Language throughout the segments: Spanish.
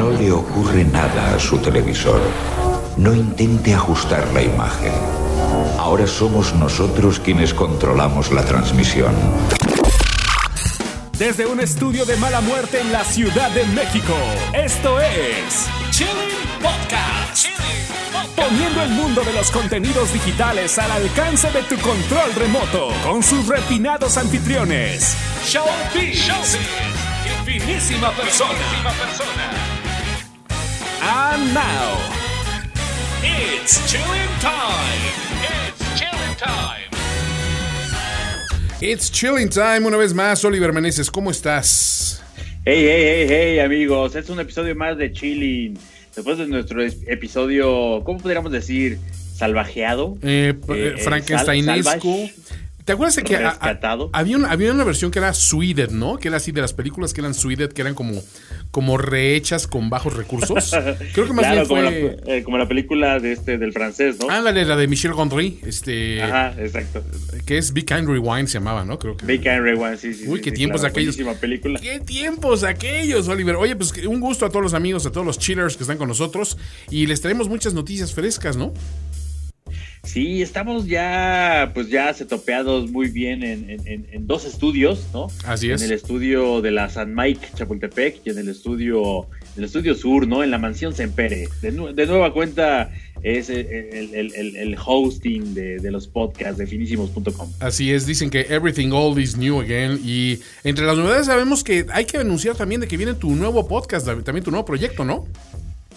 No le ocurre nada a su televisor. No intente ajustar la imagen. Ahora somos nosotros quienes controlamos la transmisión. Desde un estudio de mala muerte en la Ciudad de México, esto es Chilling Podcast. Poniendo el mundo de los contenidos digitales al alcance de tu control remoto con sus refinados anfitriones. Show B. Y finísima persona. And now, it's chilling time. It's chilling time. It's chilling time una vez más, Oliver Meneses, ¿cómo estás? Hey, hey, hey, hey, amigos. Es un episodio más de Chilling. Después de nuestro es- episodio, ¿cómo podríamos decir? Salvajeado. Eh, p- Eh, eh, Frankensteinesco. ¿Te acuerdas de que a- a- Rescatado. había, una, había una versión que era Sweded, ¿no? Que era así de las películas que eran Sweded, que eran como, como rehechas con bajos recursos. Creo que más claro, bien como, fue. la, eh, como la película de este del francés, ¿no? Ándale, la de Michel Gondry, este, Ajá, exacto. que es Big Kind Rewind se llamaba, ¿no? Creo que. Big and Rewind, sí, sí. Uy, sí, qué sí, tiempos claro, aquellos. película. ¿Qué tiempos aquellos, Oliver? Oye, pues un gusto a todos los amigos, a todos los chillers que están con nosotros y les traemos muchas noticias frescas, ¿no? Sí, estamos ya, pues ya setopeados muy bien en, en- en- en dos estudios, ¿no? Así es. En el estudio de la San Mike Chapultepec y en el estudio, el estudio sur, ¿no? En la mansión Sempere. De, nu- de nueva cuenta es el, el- el- el- el hosting de, de los podcasts de finísimos.com. Así es, dicen que everything old is new again. Y entre las novedades sabemos que hay que anunciar también de que viene tu nuevo podcast, también tu nuevo proyecto, ¿no?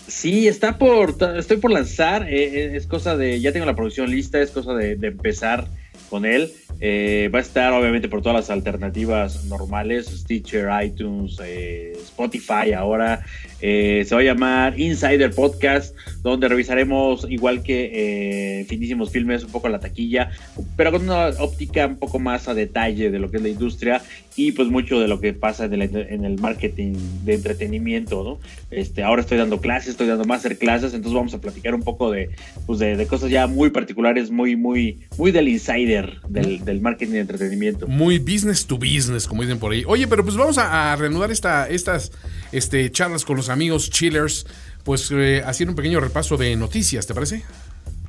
Sí, está por, estoy por lanzar, eh, eh, es cosa de, ya tengo la producción lista, es cosa de, de empezar con él. Eh, va a estar obviamente por todas las alternativas normales, Stitcher, iTunes, eh, Spotify ahora. Eh, se va a llamar Insider Podcast, donde revisaremos, igual que Finísimos Filmes, un poco la taquilla, pero con una óptica un poco más a detalle de lo que es la industria y pues mucho de lo que pasa en el, marketing de entretenimiento, ¿no? Este, ahora estoy dando clases, estoy dando masterclasses, entonces vamos a platicar un poco de, pues de cosas ya muy particulares, muy, muy, muy del insider del, del marketing de entretenimiento. Muy business to business, como dicen por ahí. Oye, pero pues vamos a, a reanudar esta, estas este, charlas con los amigos chillers, pues eh, haciendo un pequeño repaso de noticias, ¿te parece?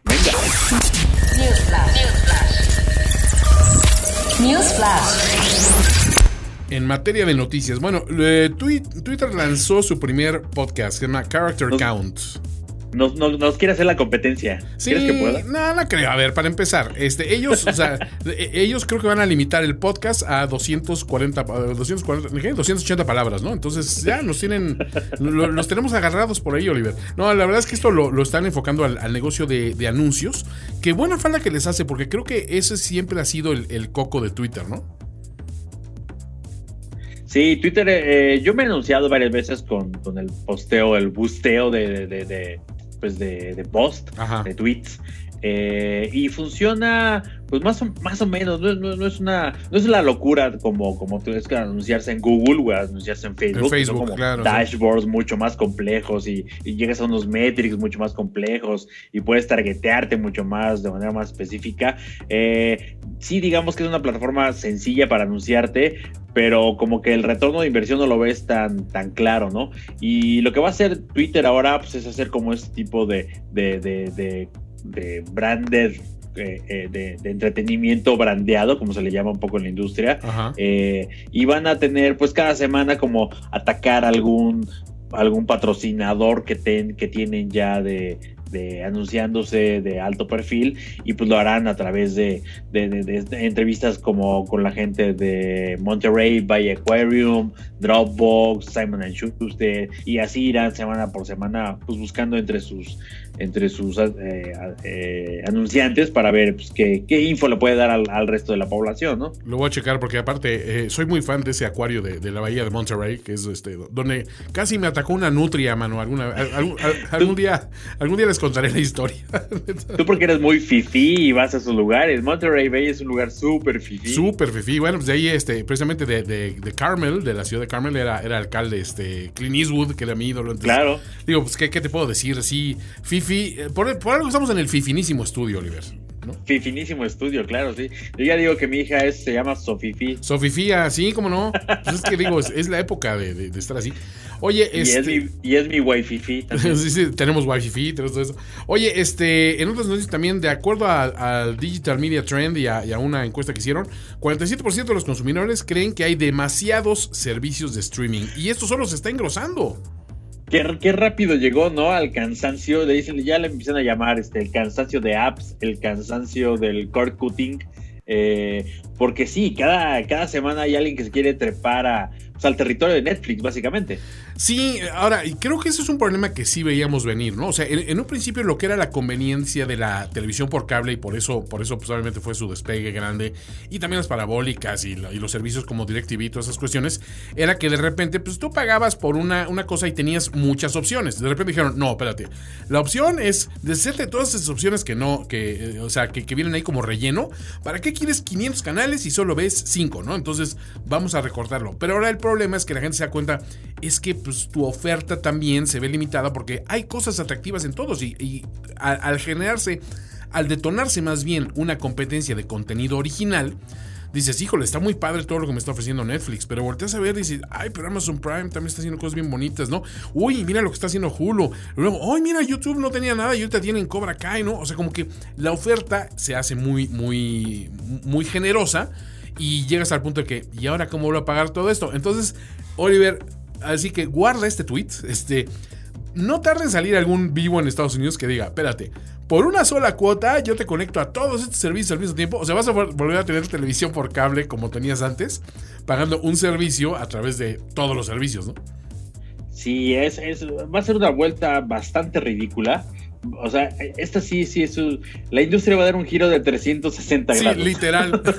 Venga. Newsflash. Newsflash. En materia de noticias, bueno, eh, Twi- Twitter lanzó su primer podcast, que se llama Character Count. Nos, nos, nos quiere hacer la competencia. Sí, ¿Crees que pueda? no, no creo. A ver, para empezar, este, ellos, o sea, eh, ellos creo que van a limitar el podcast a 240, eh, 240, ¿qué? 280 palabras, ¿no? Entonces ya nos tienen, lo- los tenemos agarrados por ahí, Oliver. No, la verdad es que esto lo, lo están enfocando al, al negocio de, de anuncios. Qué buena falta que les hace, porque creo que ese siempre ha sido el, el coco de Twitter, ¿no? Sí, Twitter, eh, yo me he anunciado varias veces con, con el posteo, el busteo de, de, de, pues de, de post, Ajá. de tweets. Eh, y funciona, pues más o, más o menos, no, es- no- no es una, no es la locura como, como tú es que anunciarse en Google o anunciarse en Facebook, son Facebook, como claro, sí. dashboards mucho más complejos y, y llegas a unos metrics mucho más complejos y puedes targetearte mucho más de manera más específica. Eh, sí, digamos que es una plataforma sencilla para anunciarte, pero como que el retorno de inversión no lo ves tan, tan claro, ¿no? Y lo que va a hacer Twitter ahora pues, es hacer como este tipo de, de, de, de, de branded, eh, eh, de, de entretenimiento brandeado, como se le llama un poco en la industria. Eh, y van a tener pues cada semana como atacar algún algún patrocinador que, ten- que tienen ya de, de anunciándose de alto perfil y pues lo harán a través de, de entrevistas como con la gente de Monterrey Bay Aquarium, Dropbox, Simon and Schuster y así irán semana por semana pues buscando entre sus entre sus eh, eh, anunciantes para ver pues, qué, qué info le puede dar al, al resto de la población, ¿no? Lo voy a checar porque aparte eh, soy muy fan de ese acuario de, de la bahía de Monterrey, que es este donde casi me atacó una nutria, mano. Alguna, al- algún, al- algún día, algún día les contaré la historia. Tú porque eres muy fifí y vas a esos lugares. Monterrey Bay es un lugar súper fifí. Súper fifi. Bueno, pues de ahí, este, precisamente de, de, de Carmel, de la ciudad de Carmel, era, era alcalde este, Clint Eastwood, que era mi ídolo. Entonces, Claro. Digo, pues, ¿qué, qué te puedo decir? Sí, fifi. eh, Por, por algo estamos en el fifinísimo estudio, Oliver. Finísimo estudio, claro, sí. Yo ya digo que mi hija es, se llama Sofifi. Sofifía, sí, cómo no. Pues es que digo, es, la época de, estar así. Oye, y este. Es mi, y es mi wifi sí, sí, tenemos wifi tenemos todo eso. Oye, este, en otras noticias también, de acuerdo al Digital Media Trend y a, una encuesta que hicieron, 47% de los consumidores creen que hay demasiados servicios de streaming. Y esto solo se está engrosando. Qué, rápido llegó, ¿no? Al cansancio, le dicen, ya le empiezan a llamar este, el cansancio de apps, el cansancio del core cutting, eh, porque sí, cada, cada semana hay alguien que se quiere trepar a, pues, al territorio de Netflix, básicamente. Sí, ahora, creo que eso es un problema que sí veíamos venir, ¿no? O sea, en, un principio lo que era la conveniencia de la televisión por cable y por eso, por eso pues, fue su despegue grande, y también las parabólicas y, los servicios como DirecTV y todas esas cuestiones, era que de repente, pues tú pagabas por una, una cosa y tenías muchas opciones. De repente dijeron, no, espérate, la opción es deshacerte todas esas opciones que no, que, eh, o sea, que, que vienen ahí como relleno. ¿Para qué quieres 500 canales y solo ves 5, ¿no? Entonces vamos a recortarlo. Pero ahora el problema es que la gente se da cuenta, es que pues tu oferta también se ve limitada porque hay cosas atractivas en todos y, al, generarse, al detonarse más bien una competencia de contenido original, dices, híjole, está muy padre todo lo que me está ofreciendo Netflix, pero volteas a ver y dices, ay, pero Amazon Prime también está haciendo cosas bien bonitas, ¿no? Uy, mira lo que está haciendo Hulu. Luego, ay, mira, YouTube no tenía nada y ahorita tienen Cobra Kai, ¿no? O sea, como que la oferta se hace muy, muy, muy generosa y llegas al punto de que, ¿y ahora cómo voy a pagar todo esto? Entonces, Oliver, Así que guarda este tweet. Este, no tarde en salir algún vivo en Estados Unidos que diga, espérate, por una sola cuota yo te conecto a todos estos servicios al mismo tiempo. O sea, vas a volver a tener televisión por cable como tenías antes, pagando un servicio a través de todos los servicios, ¿no? Sí, es, es va a ser una vuelta bastante ridícula. O sea, esta sí, sí, es la industria va a dar un giro de 360 grados. Sí, literal.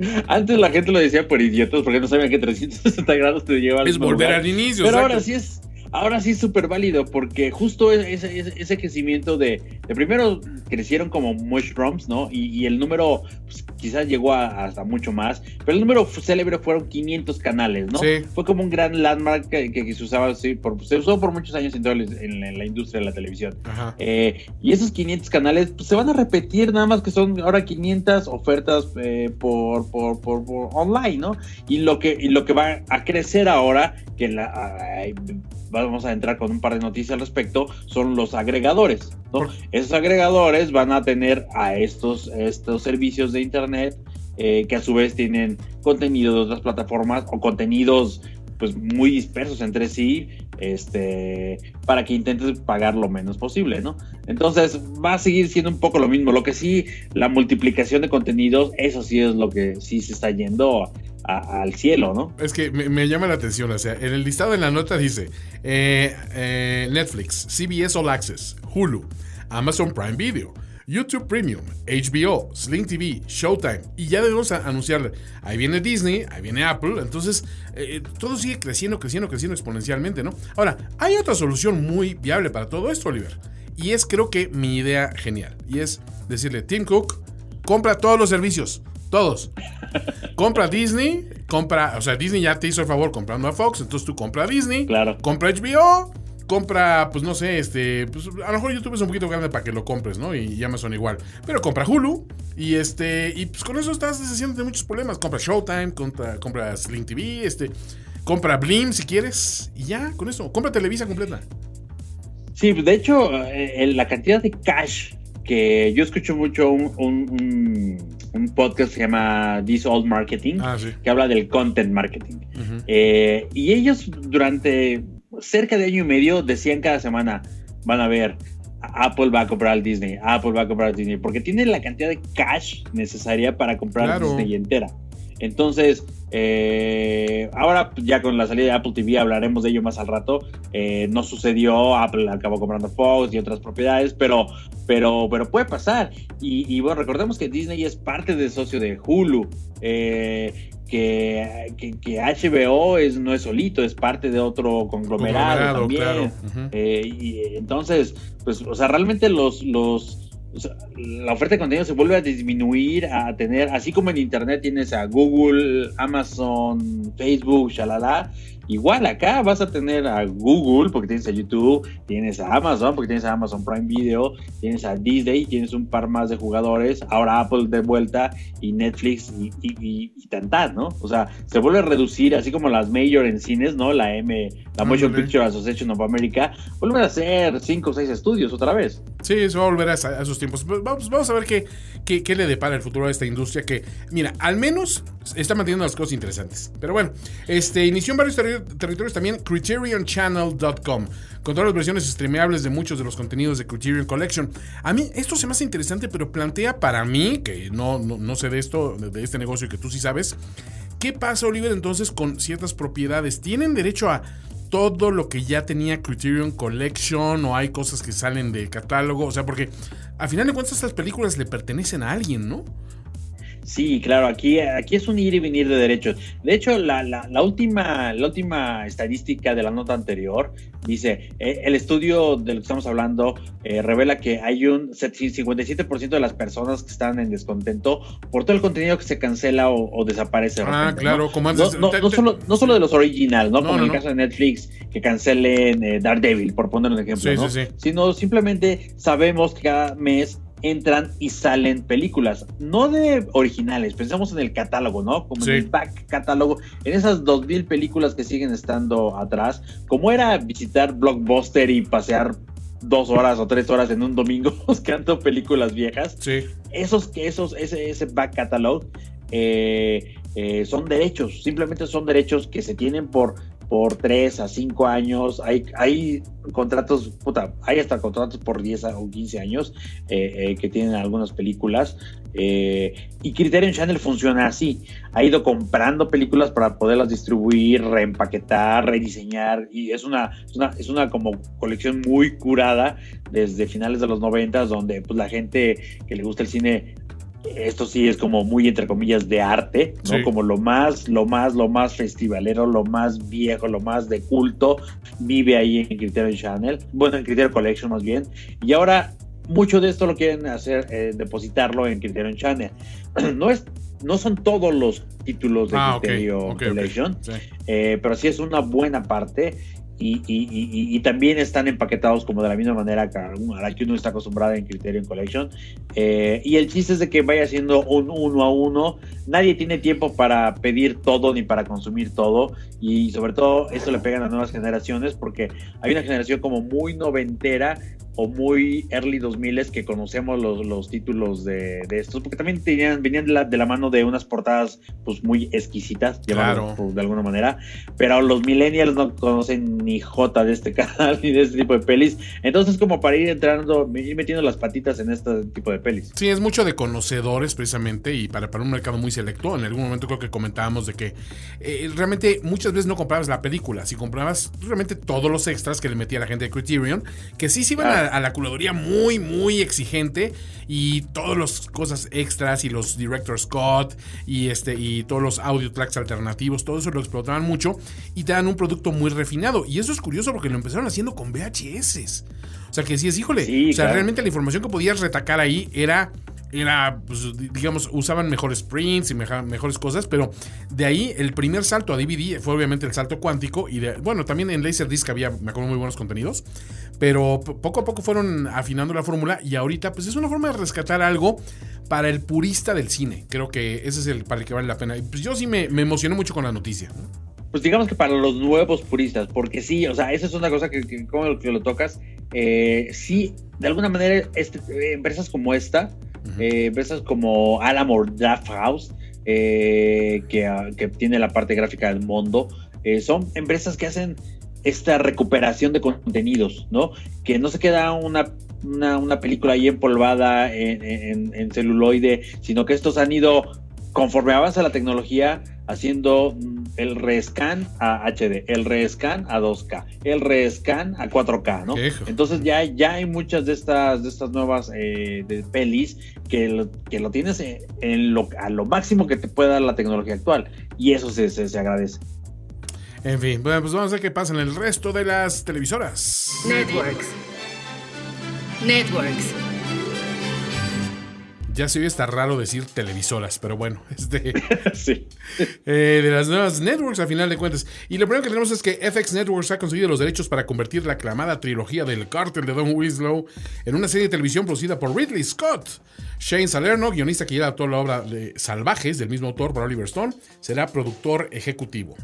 Antes la gente lo decía por idiotas porque no sabían que 360 grados te lleva Es volver al inicio. Pero ahora sí es ahora sí es súper válido porque justo ese, ese, crecimiento de, de, primero crecieron como mushrooms, ¿no? Y, el número pues, quizás llegó hasta mucho más, pero el número célebre fueron 500 canales, ¿no? Sí. Fue como un gran landmark que, se usaba, sí, por, se usó por muchos años en, toda en, la industria de la televisión. Eh, y esos 500 canales pues, se van a repetir nada más que son ahora 500 ofertas eh, por, por, por, online, ¿no? Y lo que, y lo que va a crecer ahora, que la vamos a entrar con un par de noticias al respecto, son los agregadores. ¿no? Esos agregadores van a tener a estos, estos servicios de Internet eh, que a su vez tienen contenido de otras plataformas o contenidos pues muy dispersos entre sí, este, para que intentes pagar lo menos posible, ¿no? Entonces va a seguir siendo un poco lo mismo. Lo que sí, la multiplicación de contenidos, eso sí es lo que sí se está yendo al cielo, ¿no? Es que me, llama la atención, o sea, en el listado de la nota dice eh, eh, Netflix, CBS All Access, Hulu, Amazon Prime Video. YouTube Premium, HBO, Sling TV, Showtime y ya debemos anunciarle, ahí viene Disney, ahí viene Apple, entonces eh, todo sigue creciendo, creciendo, creciendo exponencialmente, ¿no? Ahora, hay otra solución muy viable para todo esto, Oliver, y es creo que mi idea genial, y es decirle, Tim Cook, compra todos los servicios, todos. compra Disney, compra, o sea, Disney ya te hizo el favor comprando a Fox, entonces tú compra Disney, claro. compra HBO, compra, pues no sé, este, pues a lo mejor YouTube es un poquito grande para que lo compres, ¿no? Y Amazon igual. Pero compra Hulu y este, y pues con eso estás deshaciendo de muchos problemas. Compra Showtime, compra, compra Sling TV, este, compra Blim si quieres y ya, con eso, compra Televisa completa. Sí, de hecho, eh, la cantidad de cash que yo escucho mucho un, podcast que se llama This Old Marketing, ah, que habla del content marketing. Eh, y ellos durante cerca de año y medio decían cada semana, van a ver, Apple va a comprar al Disney, Apple va a comprar al Disney, porque tiene la cantidad de cash necesaria para comprar Disney entera. Entonces, eh, ahora ya con la salida de Apple TV hablaremos de ello más al rato. Eh, no sucedió, Apple acabó comprando Fox y otras propiedades, pero, pero, pero puede pasar. Y, bueno, recordemos que Disney es parte del socio de Hulu. Eh, que, que, HBO es, no es solito, es parte de otro conglomerado, también. y entonces, pues, o sea, realmente los, los la oferta de contenido se vuelve a disminuir, a tener, así como en Internet tienes a Google, Amazon, Facebook, shalala, Igual acá vas a tener a Google, porque tienes a YouTube, tienes a Amazon, porque tienes a Amazon Prime Video, tienes a Disney, tienes un par más de jugadores, ahora Apple de vuelta y Netflix y, y, y, ¿no? O sea, se vuelve a reducir, así como las major en cines, ¿no? La M, la Motion Picture Association of America, vuelven a hacer cinco o seis estudios otra vez. Sí, se va a volver a, esos tiempos. Vamos, vamos a ver qué, qué, qué le depara el futuro a esta industria que, mira, al menos está manteniendo las cosas interesantes. Pero bueno, este inició en varios territorios también CriterionChannel.com, con todas las versiones streameables de muchos de los contenidos de Criterion Collection. A mí esto se me hace interesante, pero plantea para mí, que no, no, sé de esto, de este negocio que tú sí sabes, ¿qué pasa, Oliver, entonces con ciertas propiedades? ¿Tienen derecho a todo lo que ya tenía Criterion Collection o hay cosas que salen de catálogo? O sea, porque al final de cuentas estas películas le pertenecen a alguien, ¿no? Sí, claro, aquí, aquí es un ir y venir de derechos. De hecho, la, la, última, la última estadística de la nota anterior dice, eh, el estudio del que estamos hablando eh, revela que hay un 57% de las personas que están en descontento por todo el contenido que se cancela o, desaparece. Ah, claro, como antes. No, no, solo, no solo de los originales, ¿no? como en el caso de Netflix, que cancelen eh, Daredevil, por poner un ejemplo, ¿no? Sino simplemente sabemos que cada mes entran y salen películas, no de originales, pensamos en el catálogo, ¿no? Como en el back catálogo, en esas 2000 películas que siguen estando atrás, como era visitar Blockbuster y pasear dos horas o tres horas en un domingo buscando películas viejas. Sí. Esos, esos, ese, ese back catalog eh, eh, son derechos, simplemente son derechos que se tienen por por 3 a 5 años, hay, hay contratos, puta, hay hasta contratos por 10 o 15 años eh, eh, que tienen algunas películas. Eh, y Criterion Channel funciona así. Ha ido comprando películas para poderlas distribuir, reempaquetar, rediseñar. Y es una, es una, es una como colección muy curada desde finales de los 90, donde pues, la gente que le gusta el cine esto sí es como muy entre comillas de arte, ¿no? Como lo más, lo más, lo más festivalero, lo más viejo, lo más de culto, vive ahí en Criterion Channel, bueno, en Criterion Collection más bien, y ahora mucho de esto lo quieren hacer, eh, depositarlo en Criterion Channel. no es no son todos los títulos de ah, Criterion Collection, eh, pero sí es una buena parte y, también están empaquetados como de la misma manera que a la que uno está acostumbrado en Criterion Collection. Eh, y el chiste es de que vaya siendo un uno a uno. Nadie tiene tiempo para pedir todo ni para consumir todo. Y sobre todo esto le pega a las nuevas generaciones porque hay una generación como muy noventera o muy early 2000 que conocemos los, los títulos de, de, estos, porque también tenían, venían de la, de la, mano de unas portadas pues muy exquisitas, claro. de alguna manera, pero los millennials no conocen ni J de este canal ni de este tipo de pelis, entonces como para ir entrando, ir metiendo las patitas en este tipo de pelis. Sí, es mucho de conocedores precisamente y para, para un mercado muy selecto, en algún momento creo que comentábamos de que eh, realmente muchas veces no comprabas la película, si comprabas realmente todos los extras que le metía la gente de Criterion, que sí se iban a a, la curaduría muy, muy exigente y todas las cosas extras y los director Scott y, este, y todos los audio tracks alternativos, todo eso lo explotaban mucho y te dan un producto muy refinado. Y eso es curioso porque lo empezaron haciendo con VHS. O sea que decías, híjole, o sea, realmente la información que podías retacar ahí era era, pues, digamos, usaban mejores prints y mejores cosas, pero de ahí el primer salto a DVD fue obviamente el salto cuántico y de, bueno, también en Laserdisc había, me acuerdo, muy buenos contenidos, pero poco a poco fueron afinando la fórmula y ahorita pues es una forma de rescatar algo para el purista del cine. Creo que ese es el para el que vale la pena. Y pues yo sí me, me emocioné mucho con la noticia. Pues digamos que para los nuevos puristas, porque sí, o sea, esa es una cosa que, como que lo tocas, eh, sí, de alguna manera, este, empresas como esta, eh, empresas como Alamore Draft House, eh, que, que, tiene la parte gráfica del mundo, eh, son empresas que hacen esta recuperación de contenidos, ¿no? Que no se queda una, una, película ahí empolvada en, en, celuloide, sino que estos han ido, conforme avanza la tecnología, haciendo mm, el rescan a HD, el rescan a 2K, el rescan a 4K, ¿no? Entonces ya, ya hay muchas de estas, de estas nuevas eh, de pelis que lo, que lo tienes en lo, a lo máximo que te puede dar la tecnología actual y eso se, se, agradece. En fin, bueno, pues vamos a ver qué pasa en el resto de las televisoras. Networks. Networks. Ya se oye está raro decir televisoras, pero bueno, este. sí. eh, de las nuevas networks a final de cuentas. Y lo primero que tenemos es que FX Networks ha conseguido los derechos para convertir la aclamada trilogía del cártel de Don Winslow en una serie de televisión producida por Ridley Scott. Shane Salerno, guionista que lleva toda la obra de Salvajes del mismo autor por Oliver Stone, será productor ejecutivo.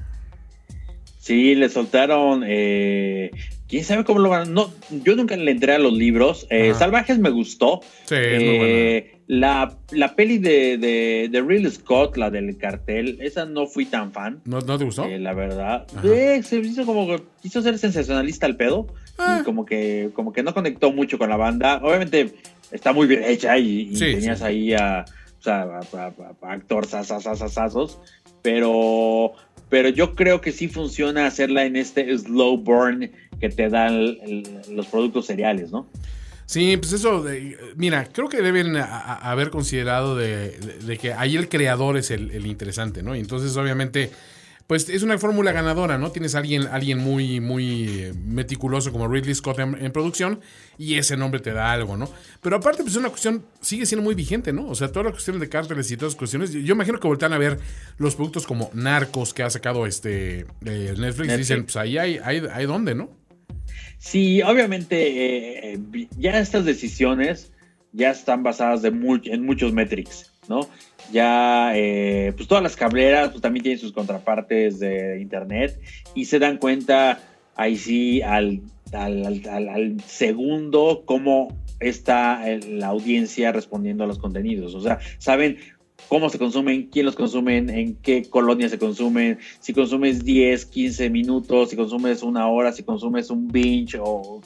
Sí, le soltaron. Eh, ¿Quién sabe cómo lo van? No, yo nunca le entré a los libros. Eh. Salvajes me gustó. Sí, es muy Eh, la, la peli de, de, de Real Scott, la del cartel, esa no fui tan fan. ¿No, no te gustó? eh, la verdad. Eh, se hizo como que quiso ser sensacionalista el pedo. Ah. Y como que, como que no conectó mucho con la banda. Obviamente está muy bien hecha y, y Sí, tenías sí. ahí a, o sea, a, a- a- a actores sasasasazos. Pero, pero yo creo que sí funciona hacerla en este slow burn que te dan los productos cereales, ¿no? Sí, pues eso, mira, creo que deben haber considerado de, de- de que ahí el creador es el, el interesante, ¿no? Y entonces, obviamente, pues es una fórmula ganadora, ¿no? Tienes a alguien, alguien muy, muy eh, meticuloso como Ridley Scott en, en producción y ese nombre te da algo, ¿no? Pero aparte, pues es una cuestión, sigue siendo muy vigente, ¿no? O sea, todas las cuestiones de cárteles y todas las cuestiones, yo, yo imagino que voltean a ver los productos como Narcos que ha sacado este eh, Netflix, y dicen, pues ahí hay, hay, hay dónde, ¿no? Sí, obviamente eh, eh, ya estas decisiones ya están basadas de en muchos metrics, ¿no? Ya, eh, pues todas las cableras pues, también tienen sus contrapartes de internet y se dan cuenta ahí sí al, al, al- al- segundo cómo está el- la audiencia respondiendo a los contenidos. O sea, saben cómo se consumen, quién los consumen, en qué colonia se consumen, si consumes 10, 15 minutos, si consumes una hora, si consumes un binge o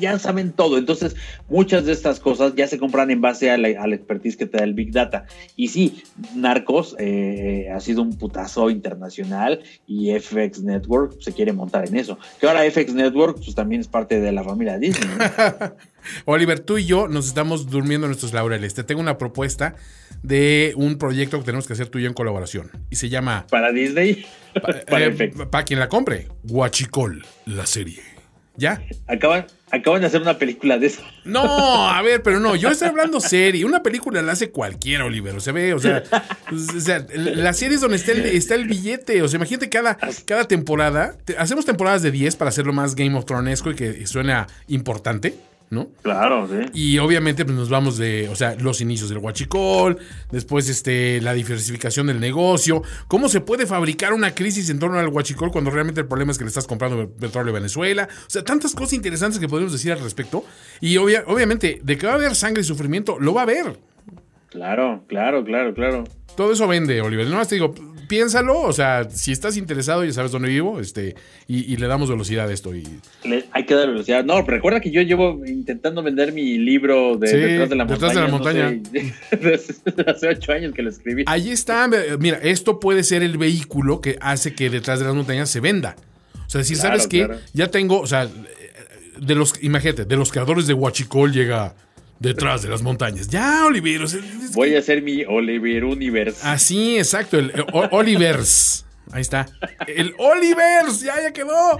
ya saben todo. Entonces, muchas de estas cosas ya se compran en base a la, a la expertise que te da el Big Data. Y sí, Narcos eh, ha sido un putazo internacional y FX Network se quiere montar en eso. Que ahora FX Network pues también es parte de la familia Disney. ¿no? Oliver, tú y yo nos estamos durmiendo en nuestros laureles. Te tengo una propuesta de un proyecto que tenemos que hacer tú y yo en colaboración. Y se llama, Para Disney, para eh, para quien la compre, Guachicol, la serie. ¿Ya? Acaban, acaban de hacer una película de eso. No, a ver, pero no, yo estoy hablando serie. Una película la hace cualquiera, Oliver. O sea, ve, o sea, pues, o sea, la serie es donde está el, está el billete. O sea, imagínate cada, cada temporada. te- hacemos temporadas de 10 para hacerlo más Game of Thronesco y que suena importante, ¿no? Claro, sí. Y obviamente pues, nos vamos de, o sea, los inicios del huachicol, después este, la diversificación del negocio, cómo se puede fabricar una crisis en torno al huachicol cuando realmente el problema es que le estás comprando petróleo a Venezuela. O sea, tantas cosas interesantes que podemos decir al respecto. Y obvia- obviamente, de que va a haber sangre y sufrimiento, lo va a haber. Claro, claro, claro, claro. Todo eso vende, Oliver. No más te digo, piénsalo, o sea, si estás interesado, ya sabes dónde vivo, este, y, y le damos velocidad a esto. Y, Le- hay que dar velocidad. No, pero recuerda que yo llevo intentando vender mi libro de Sí, Detrás de la Detrás de la Montaña. no sé, desde hace ocho años que lo escribí. Ahí está, mira, esto puede ser el vehículo que hace que detrás de las montañas se venda. O sea, decir, Claro, ¿sabes qué? claro. Ya tengo, o sea, de los, imagínate, de los creadores de Huachicol llega detrás de las montañas. Ya, Oliver, o sea, es- Voy a hacer mi Oliver Universe. así, exacto, el, Olivers. Ahí está. El Olivers, ya, ya quedó.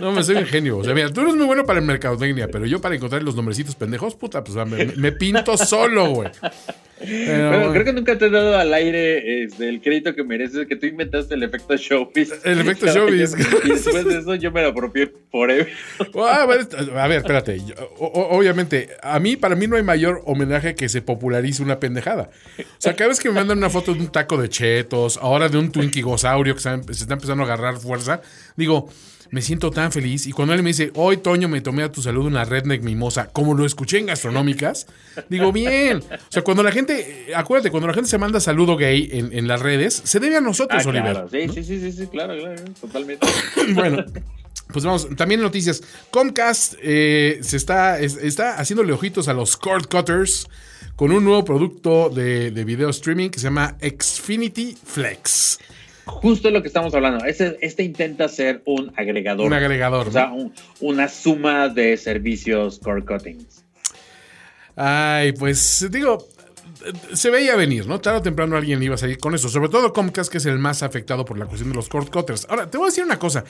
No, me soy un genio. O sea, mira, tú eres muy bueno para el mercadotecnia, pero yo para encontrar los nombrecitos pendejos, puta, pues me, me pinto solo, güey. Pero, Bueno, creo que nunca te he dado al aire este, el crédito que mereces, que tú inventaste el efecto showbiz. El efecto showbiz. Y después de eso yo me lo apropié forever. Ah, a, ver, a ver, espérate. O- obviamente, a mí, para mí no hay mayor homenaje que se popularice una pendejada. O sea, cada vez que me mandan una foto de un taco de chetos, ahora de un Twinkie gosaurio que se está empezando a agarrar fuerza, digo, me siento tan feliz. Y cuando él me dice, hoy, Toño, me tomé a tu salud una redneck mimosa, como lo escuché en gastronómicas, digo, bien. O sea, cuando la gente, acuérdate, cuando la gente se manda saludo gay en, en las redes, se debe a nosotros, Ah, Oliver. claro. Sí, sí, sí, sí, sí, claro, claro, totalmente. Bueno, pues vamos, también noticias. Comcast eh, se está, es- está haciéndole ojitos a los cord cutters con un nuevo producto de, de video streaming que se llama Xfinity Flex. Justo lo que estamos hablando. Este, este intenta ser un agregador. Un agregador. O sea, ¿no? un- una suma de servicios core cuttings. Ay, pues digo, se veía venir, ¿no? Tarde o temprano alguien iba a salir con eso. Sobre todo Comcast, que es el más afectado por la cuestión de los cord cutters. Ahora, te voy a decir una cosa.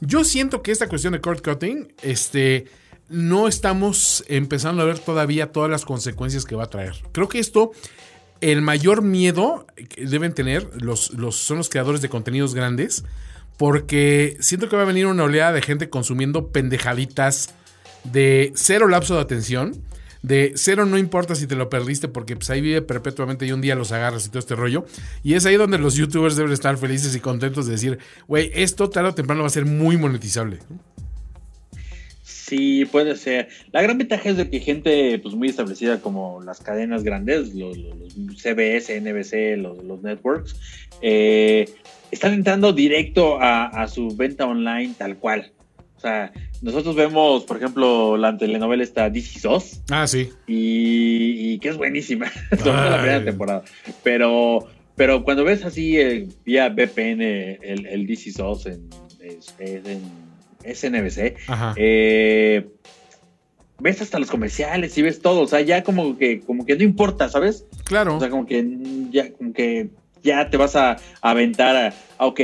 Yo siento que esta cuestión de cord cutting, este, no estamos empezando a ver todavía todas las consecuencias que va a traer. Creo que esto, el mayor miedo que deben tener los, los, son los creadores de contenidos grandes, porque siento que va a venir una oleada de gente consumiendo pendejaditas de cero lapso de atención. De cero no importa si te lo perdiste porque pues ahí vive perpetuamente y un día los agarras y todo este rollo. Y es ahí donde los youtubers deben estar felices y contentos de decir, güey, esto tarde o temprano va a ser muy monetizable. Sí, puede ser. La gran ventaja es de que gente pues muy establecida como las cadenas grandes, los, los CBS, NBC, los, los networks, eh, están entrando directo a, a, su venta online tal cual. O sea, nosotros vemos, por ejemplo, la telenovela está DC SOS. Ah, sí. Y, y que es buenísima, sobre todo la primera temporada. Pero, pero cuando ves así eh, vía VPN el, el DC SOS en, es en SNBC, eh, ves hasta los comerciales y ves todo, o sea, ya como que, como que no importa, ¿sabes? Claro. O sea, como que ya, como que ya te vas a, a aventar a, a, ok,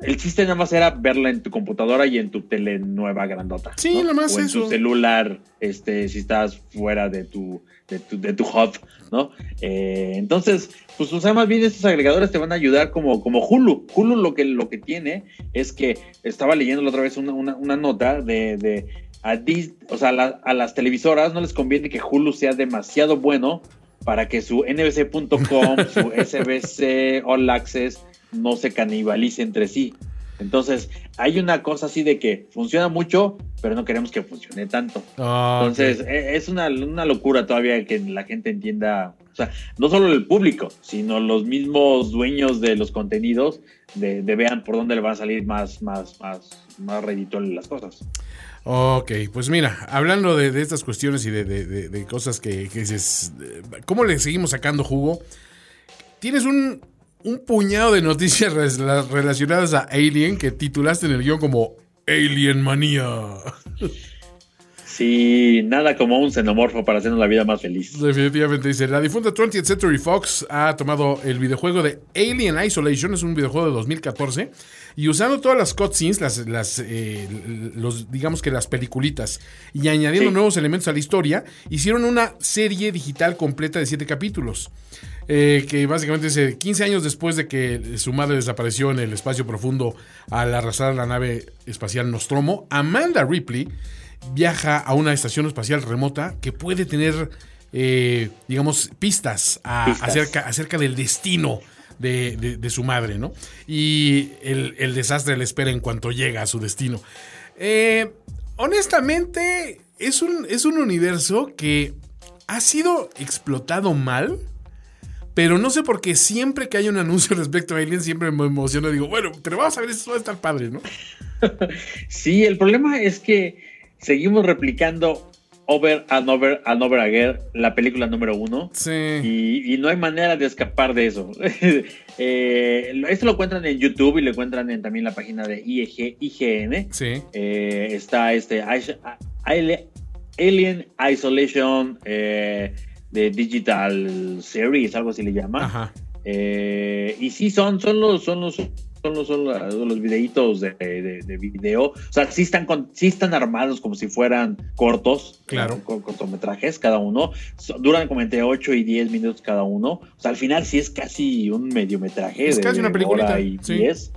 el chiste nada más era verla en tu computadora y en tu tele nueva grandota. Sí, ¿no? nada más o en eso. tu celular, este, si estás fuera de tu, de tu, de tu hub, ¿no? Eh, entonces, pues, o sea, más bien estos agregadores te van a ayudar como, como Hulu. Hulu lo que, lo que tiene es que estaba leyendo la otra vez una, una, una nota de, de a, Dis, o sea, a, la, a las televisoras no les conviene que Hulu sea demasiado bueno para que su nbc.com, su SBC, All Access no se canibalice entre sí. Entonces, hay una cosa así de que funciona mucho, pero no queremos que funcione tanto. Oh, Entonces, okay. es una, una, locura todavía que la gente entienda, o sea, no solo el público, sino los mismos dueños de los contenidos, de, de vean por dónde le van a salir más, más, más, más redituales las cosas. Ok, pues mira, hablando de, de estas cuestiones y de, de, de cosas que, que dices, ¿cómo le seguimos sacando jugo? Tienes un, un puñado de noticias relacionadas a Alien que titulaste en el guion como Alien Manía. Sí, nada como un xenomorfo para hacernos la vida más feliz. Definitivamente dice, la difunta 20th Century Fox ha tomado el videojuego de Alien Isolation, es un videojuego de 2014, y usando todas las cutscenes, las, las eh, los, digamos que las peliculitas, y añadiendo sí. nuevos elementos a la historia, hicieron una serie digital completa de 7 capítulos. Eh, que básicamente es 15 años después de que su madre desapareció en el espacio profundo al arrasar la nave espacial Nostromo, Amanda Ripley viaja a una estación espacial remota que puede tener, eh, digamos, pistas, a, pistas. Acerca, acerca, del destino de, de, de, su madre, ¿no? Y el, el, desastre le espera en cuanto llega a su destino. Eh, honestamente, es un, es un universo que ha sido explotado mal. Pero no sé por qué siempre que hay un anuncio respecto a Alien siempre me emociona. Digo, bueno, pero vamos a ver, esto va a estar padre, ¿no? sí, el problema es que seguimos replicando over and over and over again la película número uno. Sí. Y, y no hay manera de escapar de eso. eh, esto lo encuentran en YouTube y lo encuentran en también la página de IEG, IGN. Sí. Eh, está este Alien Isolation eh, de Digital Series, algo así le llama. Ajá. Eh, y sí, son, son los, son los son los, son los videitos de, de, de, video. O sea, sí están, con, sí están armados como si fueran cortos, claro. cortometrajes cada uno. Duran como entre 8 y 10 minutos cada uno. O sea, al final sí es casi un mediometraje. Es de, casi una película. y sí. 10.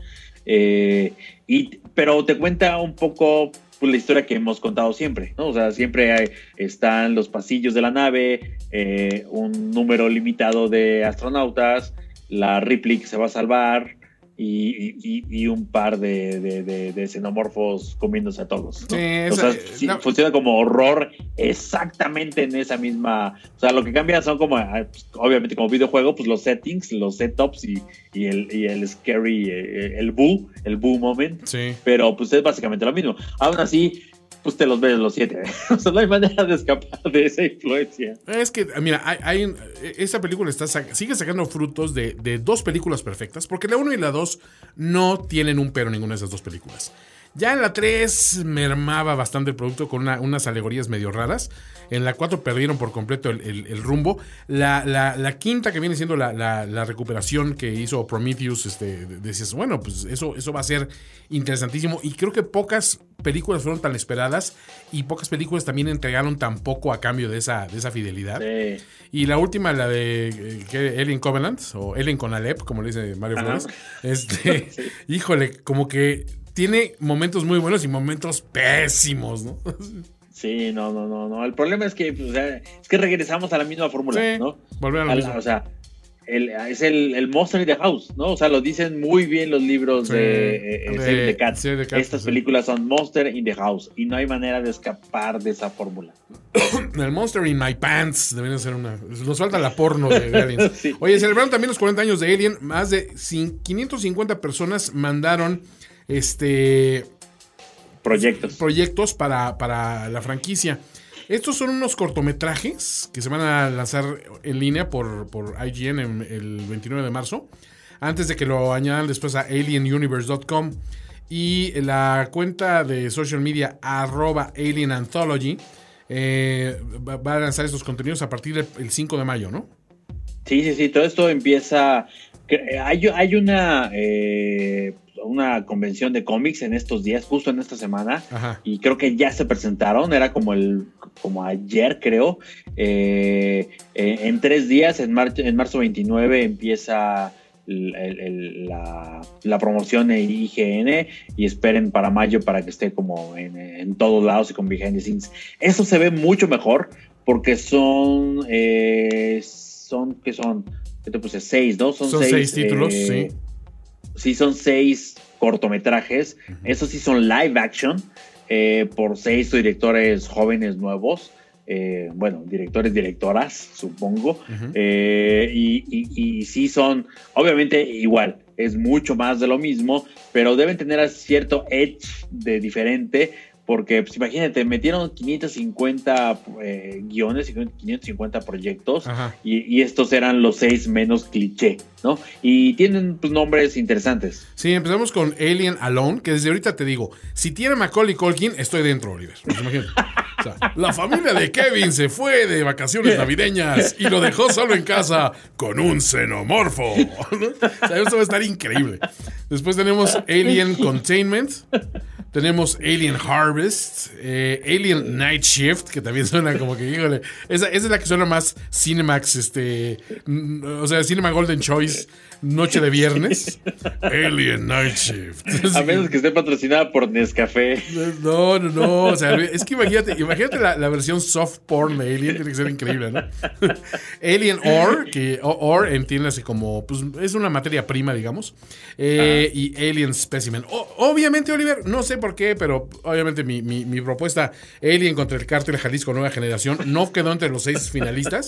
Eh, y, pero te cuenta un poco pues, la historia que hemos contado siempre, ¿no? O sea, siempre hay, están los pasillos de la nave, eh, un número limitado de astronautas, la Ripley que se va a salvar, y, y, y, un par de, de, de, de, xenomorfos comiéndose a todos. ¿no? Sí, o sea, sí, no. funciona como horror exactamente en esa misma. O sea, lo que cambia son como, pues, obviamente, como videojuego, pues los settings, los setups y, y el, y el scary, eh, el boo, el boo moment. Sí. Pero pues es básicamente lo mismo. Aún así, pues te los ves los siete. o sea, no hay manera de escapar de esa influencia. Es que, mira, hay, hay esta película está sigue sacando frutos de, de, dos películas perfectas, porque la 1 y la 2 no tienen un pero ninguna de esas dos películas. Ya en la 3 mermaba bastante el producto con una, unas alegorías medio raras. En la 4 perdieron por completo el, el, el rumbo. La, la, la, quinta, que viene siendo la, la, recuperación que hizo Prometheus, este, decías, bueno, pues eso, eso va a ser interesantísimo. Y creo que pocas películas fueron tan esperadas y pocas películas también entregaron tan poco a cambio de esa, de esa fidelidad. Sí. Y la última, la de eh, ¿qué? Alien Covenant, o Alien con Alep, como le dice Mario. Flores. Este, híjole, como que tiene momentos muy buenos y momentos pésimos, ¿no? Sí, no, no, no, no. El problema es que, pues, o sea, es que regresamos a la misma fórmula, Sí, ¿no? volver a lo A la- o sea, el- es el, el Monster in the House, ¿no? O sea, lo dicen muy bien los libros Sí, de, eh, eh, de Save the Cat. Save the Cat, Estas sí. películas son Monster in the House y no hay manera de escapar de esa fórmula. El Monster in My Pants debería ser una. Nos falta la porno de, de Aliens. Sí. Oye, celebraron también los 40 años de Alien. Más de cin- 550 personas mandaron este Proyectos. proyectos para, para la franquicia. Estos son unos cortometrajes que se van a lanzar en línea por, por IGN en el 29 de marzo, antes de que lo añadan después a alienuniverse.com. Y la cuenta de social media arroba Alien Anthology eh, va, a lanzar estos contenidos a partir del el 5 de mayo, ¿no? Sí, sí, sí, todo esto empieza. Hay, hay una, eh, una convención de cómics en estos días, justo en esta semana, Ajá. y creo que ya se presentaron, era como el como ayer creo, Eh, eh, en tres días, en, mar- en marzo 29 empieza el- el- el- la, la promoción en IGN y esperen para mayo para que esté como en, en todos lados y con behind the scenes. Eso se ve mucho mejor porque son, eh, son, que son? ¿Qué te puse? Seis, ¿no? Son seis títulos, sí. Sí, son seis cortometrajes. Esos sí son live action eh, por seis directores jóvenes nuevos. Eh, bueno, directores, directoras, supongo. Eh, y, y- y sí son, obviamente igual, es mucho más de lo mismo, pero deben tener cierto edge de diferente, porque pues, imagínate, metieron 550 eh, guiones, 550 proyectos, y, y estos eran los seis menos cliché, ¿no? Y tienen pues, nombres interesantes. Sí, empezamos con Alien Alone, que desde ahorita te digo, si tiene Macaulay Culkin, estoy dentro, Oliver. Pues imagínate. O sea, la familia de Kevin se fue de vacaciones navideñas y lo dejó solo en casa con un xenomorfo. ¿no? O sea, esto va a estar increíble. Después tenemos Alien Containment. Tenemos Alien Harvest, eh, Alien Night Shift, que también suena como que, híjole, esa, es la que suena más Cinemax, este, o sea, Cinema Golden Choice, noche de viernes. Alien Night Shift. A menos que esté patrocinada por Nescafé. No, no, no, o sea, es que imagínate, imagínate la, la versión soft porn de Alien, tiene que ser increíble, ¿no? Alien Ore, que Ore entiéndase como, pues es una materia prima, digamos, eh, y Alien Specimen. O- obviamente, Oliver, no sé por qué, pero obviamente mi, mi- mi propuesta Alien contra el cártel Jalisco Nueva Generación no quedó entre los seis finalistas,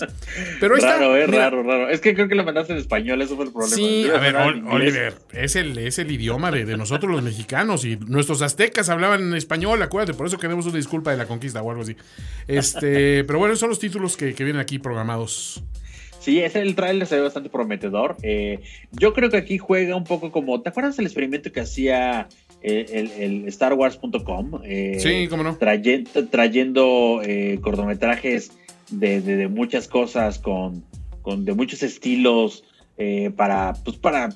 pero ahí está. Raro, eh, mira. raro, raro. Es que creo que lo mandaste en español, eso fue el problema. Sí, A ver, Ol-. Oliver, es el, es el idioma de, de nosotros los mexicanos y nuestros aztecas hablaban en español, acuérdate, por eso queremos una disculpa de la conquista o algo así. Este, pero bueno, son los títulos que, que vienen aquí programados. Sí, ese el trailer se ve bastante prometedor. Eh, yo creo que aquí juega un poco como. ¿Te acuerdas del experimento que hacía eh, el, el StarWars.com? Eh, Sí, cómo no. traye- trayendo eh, cortometrajes de, de- de muchas cosas con, con de muchos estilos eh, para pues para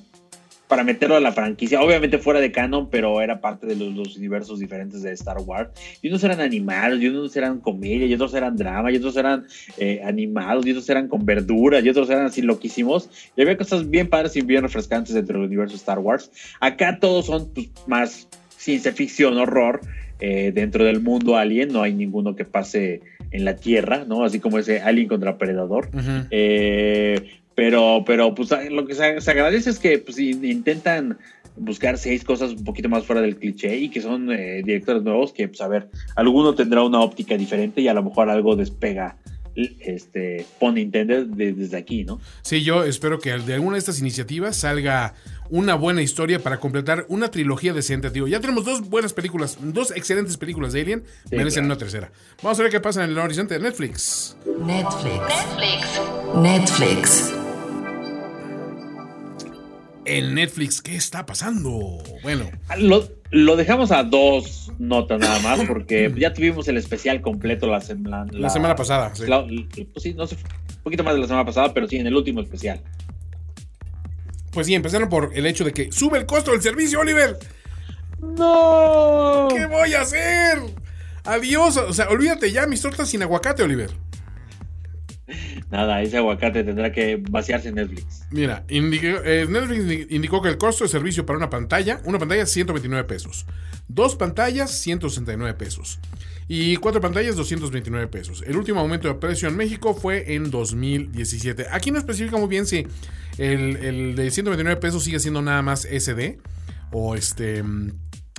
para meterlo a la franquicia. Obviamente fuera de canon pero era parte de los, los universos diferentes de Star Wars. Y unos eran animados y unos eran comedia y otros eran drama y otros eran eh, animados y otros eran con verduras y otros eran así loquísimos. Y había cosas bien padres y bien refrescantes dentro del universo Star Wars. Acá todos son pues, más ciencia ficción horror eh, dentro del mundo alien. No hay ninguno que pase en la tierra, ¿no? Así como ese Alien contra Predador. Eh, pero, pero, pues lo que se, se agradece es que pues, in- intentan buscar seis cosas un poquito más fuera del cliché y que son eh, directores nuevos que, pues, a ver, alguno tendrá una óptica diferente y a lo mejor algo despega, este, pone intended de- desde aquí, ¿no? Sí, yo espero que de alguna de estas iniciativas salga una buena historia para completar una trilogía decente, tío. Ya tenemos dos buenas películas, dos excelentes películas de Alien, merecen claro. una tercera. Vamos a ver qué pasa en el horizonte de Netflix. Netflix. Netflix. En Netflix, ¿qué está pasando? Bueno, Lo, lo dejamos a dos notas nada más porque ya tuvimos el especial completo la, semana la semana pasada. sí. La- pues sí, no sé, un poquito más de la semana pasada, pero sí, en el último especial. Pues sí, empezaron por el hecho de que sube el costo del servicio, Oliver. ¡No! ¿Qué voy a hacer? Adiós. O sea, olvídate ya mis tortas sin aguacate, Oliver. Nada, ese aguacate tendrá que vaciarse en Netflix. Mira, eh, Netflix indicó que el costo de servicio para una pantalla, una pantalla 129 pesos, dos pantallas 169 pesos y cuatro pantallas 229 pesos. El último aumento de precio en México fue en 2017. Aquí no especifica muy bien si el, el de 129 pesos sigue siendo nada más SD o este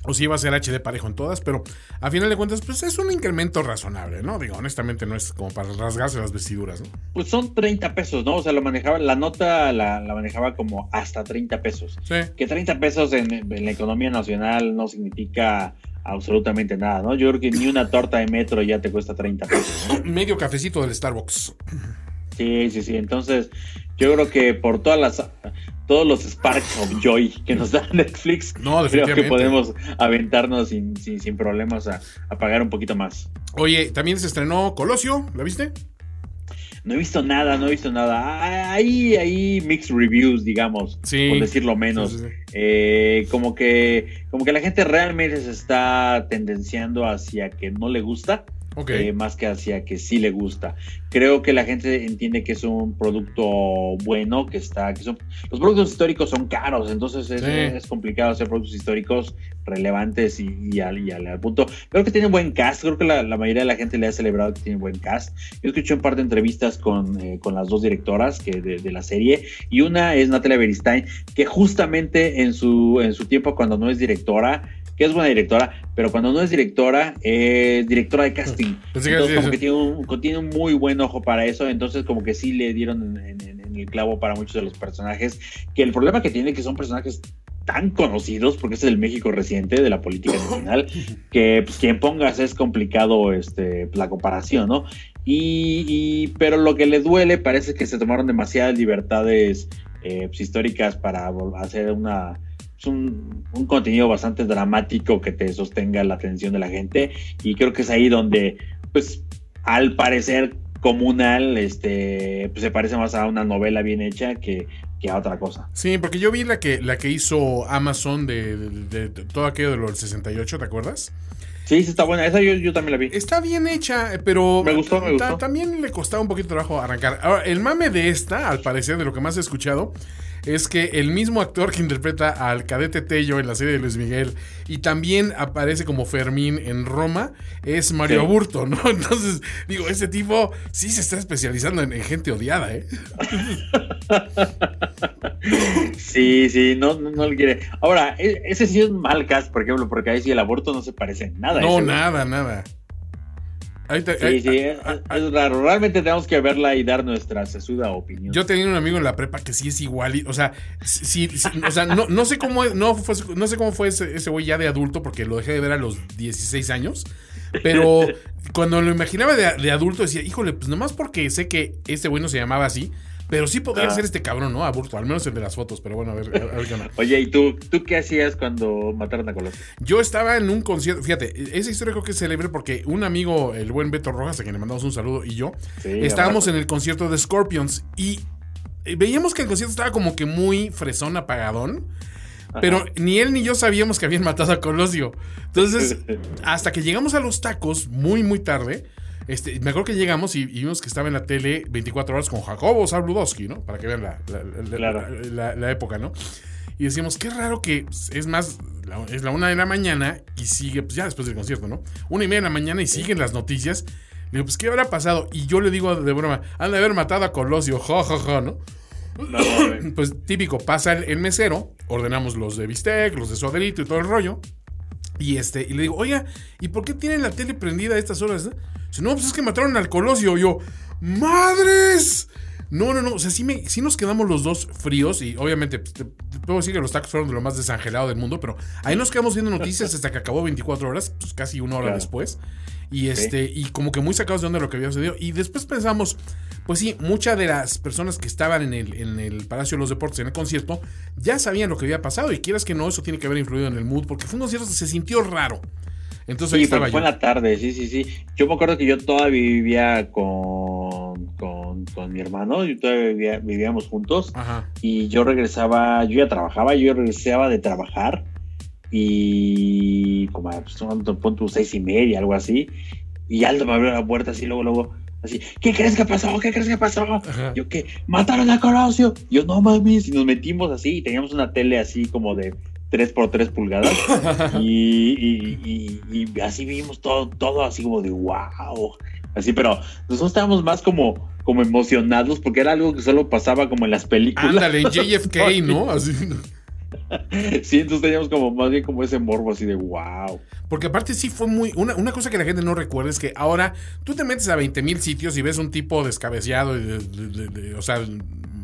o si iba a ser HD parejo en todas, pero a final de cuentas pues es un incremento razonable, ¿no? Digo, honestamente no es como para rasgarse las vestiduras, ¿no? Pues son 30 pesos, ¿no? O sea, lo manejaba, la nota la, la manejaba como hasta 30 pesos. Sí. Que 30 pesos en, en la economía nacional no significa absolutamente nada, ¿no? Yo creo que ni una torta de metro ya te cuesta 30 pesos, ¿no? Medio cafecito del Starbucks. Sí, sí, sí. Entonces, yo creo que por todas las todos los sparks of joy que nos da Netflix, No, creo que podemos aventarnos sin, sin, sin problemas a, a pagar un poquito más. Oye, también se estrenó Colosio, ¿la viste? No he visto nada, no he visto nada. Hay ahí mixed reviews, digamos, Sí. por decirlo menos. Sí, sí, sí. Eh, como que como que la gente realmente se está tendenciando hacia que no le gusta Ok. eh, más que hacia que sí le gusta. Creo que la gente entiende que es un producto bueno, que está, que son, los productos históricos son caros, entonces es, Sí. es complicado hacer productos históricos relevantes y, y al, y al- al punto. Creo que tiene buen cast, creo que la, la mayoría de la gente le ha celebrado que tiene buen cast. Yo escuché un par de entrevistas con, eh, con las dos directoras que de, de la serie y una es Natalia Beristain, que justamente en su, en su tiempo cuando no es directora, que es buena directora, pero cuando no es directora, es directora de casting. Que Entonces, como que tiene un, tiene un muy buen ojo para eso, entonces como que sí le dieron en, en- en el clavo para muchos de los personajes, que el problema que tiene que son personajes tan conocidos, porque es el México reciente de la política nacional, que pues, quien pongas es complicado este, la comparación, ¿no? Y, y- pero lo que le duele parece que se tomaron demasiadas libertades eh, pues, históricas para hacer una pues, un, un contenido bastante dramático que te sostenga la atención de la gente y creo que es ahí donde pues al parecer comunal este pues se parece más a una novela bien hecha que, que a otra cosa Sí, porque yo vi la que, la que hizo Amazon de, de- de- de todo aquello de los 68, ¿te acuerdas? sí sí está buena esa yo, yo también la vi Está bien hecha, pero Me gustó, me gustó. también le costaba un poquito de trabajo arrancar. Ahora, el mame de esta, al parecer, de lo que más he escuchado, es que el mismo actor que interpreta al cadete Tello en la serie de Luis Miguel y también aparece como Fermín en Roma, es Mario Sí. Aburto, ¿no? Entonces, digo, ese tipo sí se está especializando en, en gente odiada, ¿eh? sí sí no no, no le quiere ahora e- ese sí es un mal cast por ejemplo porque ahí sí el aborto no se parece en nada No, ese nada, nada. Ahí te- sí ahí- sí es, ah, es raro. Realmente tenemos que verla y dar nuestra sesuda opinión. Yo tenía un amigo en la prepa que sí es igual, y- o sea, sí, sí, o sea, no, no sé cómo no fue, no sé cómo fue ese ese güey ya de adulto porque lo dejé de ver a los 16 años, pero cuando lo imaginaba de, de adulto decía, "Híjole, pues nomás porque sé que este güey no se llamaba así, pero sí podría Ah. ser este cabrón, ¿no? Aburto, al menos el de las fotos, pero bueno, a ver, a ver qué onda. Oye, ¿y tú, tú qué hacías cuando mataron a Colosio? Yo estaba en un concierto, fíjate, esa historia creo que es célebre porque un amigo, el buen Beto Rojas, a quien le mandamos un saludo, y yo, Sí, estábamos abrazo. en el concierto de Scorpions y eh, veíamos que el concierto estaba como que muy fresón, apagadón. Ajá. Pero ni él ni yo sabíamos que habían matado a Colosio. Entonces, hasta que llegamos a los tacos, muy, muy tarde, este, me acuerdo que llegamos y, y vimos que estaba en la tele 24 horas con Jacobo Zabludowski, ¿no? Para que vean la, la- la- Claro. la- la época, ¿no? Y decíamos, qué raro que es más, es la una de la mañana y sigue, pues ya después del concierto, ¿no? Una y media de la mañana y siguen las noticias. Le digo, pues, ¿qué habrá pasado? Y yo le digo de broma, han de haber matado a Colosio, jo, jo, jo, ¿no? Pues típico, pasa el, el mesero, ordenamos los de bistec, los de suadrito y todo el rollo. Y este, y le digo, oiga, ¿y por qué tienen la tele prendida a estas horas? Dice, no, pues es que mataron al Colosio. Y yo, ¡madres! No, no, no. O sea, sí, me, sí nos quedamos los dos fríos. Y obviamente, pues, te, te puedo decir que los tacos fueron de lo más desangelado del mundo. Pero ahí nos quedamos viendo noticias hasta que acabó 24 horas, pues casi una hora Claro. después. Y este, y como que muy sacados de onda lo que había sucedido. Y después pensamos, pues sí, muchas de las personas que estaban en el, en el Palacio de los Deportes, en el concierto, ya sabían lo que había pasado. Y quieras que no, eso tiene que haber influido en el mood, porque fue un concierto que se sintió raro. Entonces ahí Sí, estaba porque fue yo. en la tarde, sí, sí, sí. Yo me acuerdo que yo todavía vivía con, con, con mi hermano, yo todavía vivía- vivíamos juntos Ajá. y yo regresaba, yo ya trabajaba, yo regresaba de trabajar y como pues, pon tu seis y media, algo así, y Aldo me abrió la puerta así, luego, luego, así, ¿qué crees que pasó? ¿Qué crees que pasó? Yo, ¿qué? Mataron a Colosio. Yo, no mames, y nos metimos así, y teníamos una tele así como de 3 por 3 pulgadas, y, y, así vimos todo, todo así como de wow, así, pero nosotros estábamos más como como emocionados porque era algo que solo pasaba como en las películas. Ándale, JFK, ¿no? Así. sí, entonces teníamos como más bien como ese morbo así de wow. Porque aparte sí fue muy... Una, una cosa que la gente no recuerda es que ahora tú te metes a 20 mil sitios y ves un tipo descabeciado, y de, o sea,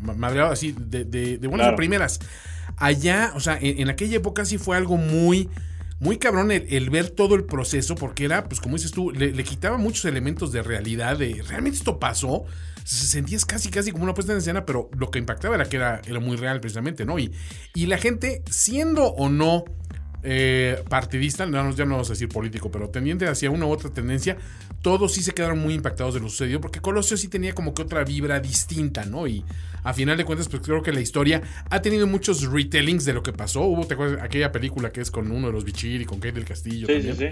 madreado así, de, de, buenas primeras. Allá, o sea, en, aquella época sí fue algo muy muy cabrón el, ver todo el proceso, porque era, pues como dices tú, le, le, quitaba muchos elementos de realidad, de realmente esto pasó sentías casi, casi como una puesta en escena, pero lo que impactaba era que era, era muy real precisamente, ¿no? Y, y la gente, siendo o no eh, partidista, no, ya no vamos a decir político, pero tendiente hacia una u otra tendencia, todos sí se quedaron muy impactados de lo sucedido, porque Colosio sí tenía como que otra vibra distinta, ¿no? Y a final de cuentas, pues creo que la historia ha tenido muchos retellings de lo que pasó. Hubo, ¿te acuerdas? Aquella película que es con uno de los Bichir y con Kate del Castillo. Sí, sí, sí.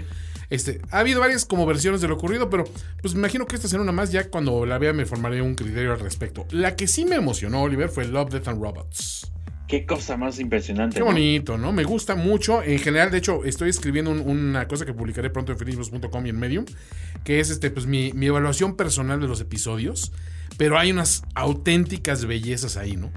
Este, ha habido varias como versiones de lo ocurrido, pero pues me imagino que esta será una más. Ya cuando la vea me formaré un criterio al respecto. La que sí me emocionó, Oliver, fue Love, Death and Robots. Qué cosa más impresionante. Qué bonito, ¿no? Me gusta mucho. En general, de hecho, estoy escribiendo una cosa que publicaré pronto en felizbus.com y en Medium, que es este, pues, mi, evaluación personal de los episodios. Pero hay unas auténticas bellezas ahí, ¿no?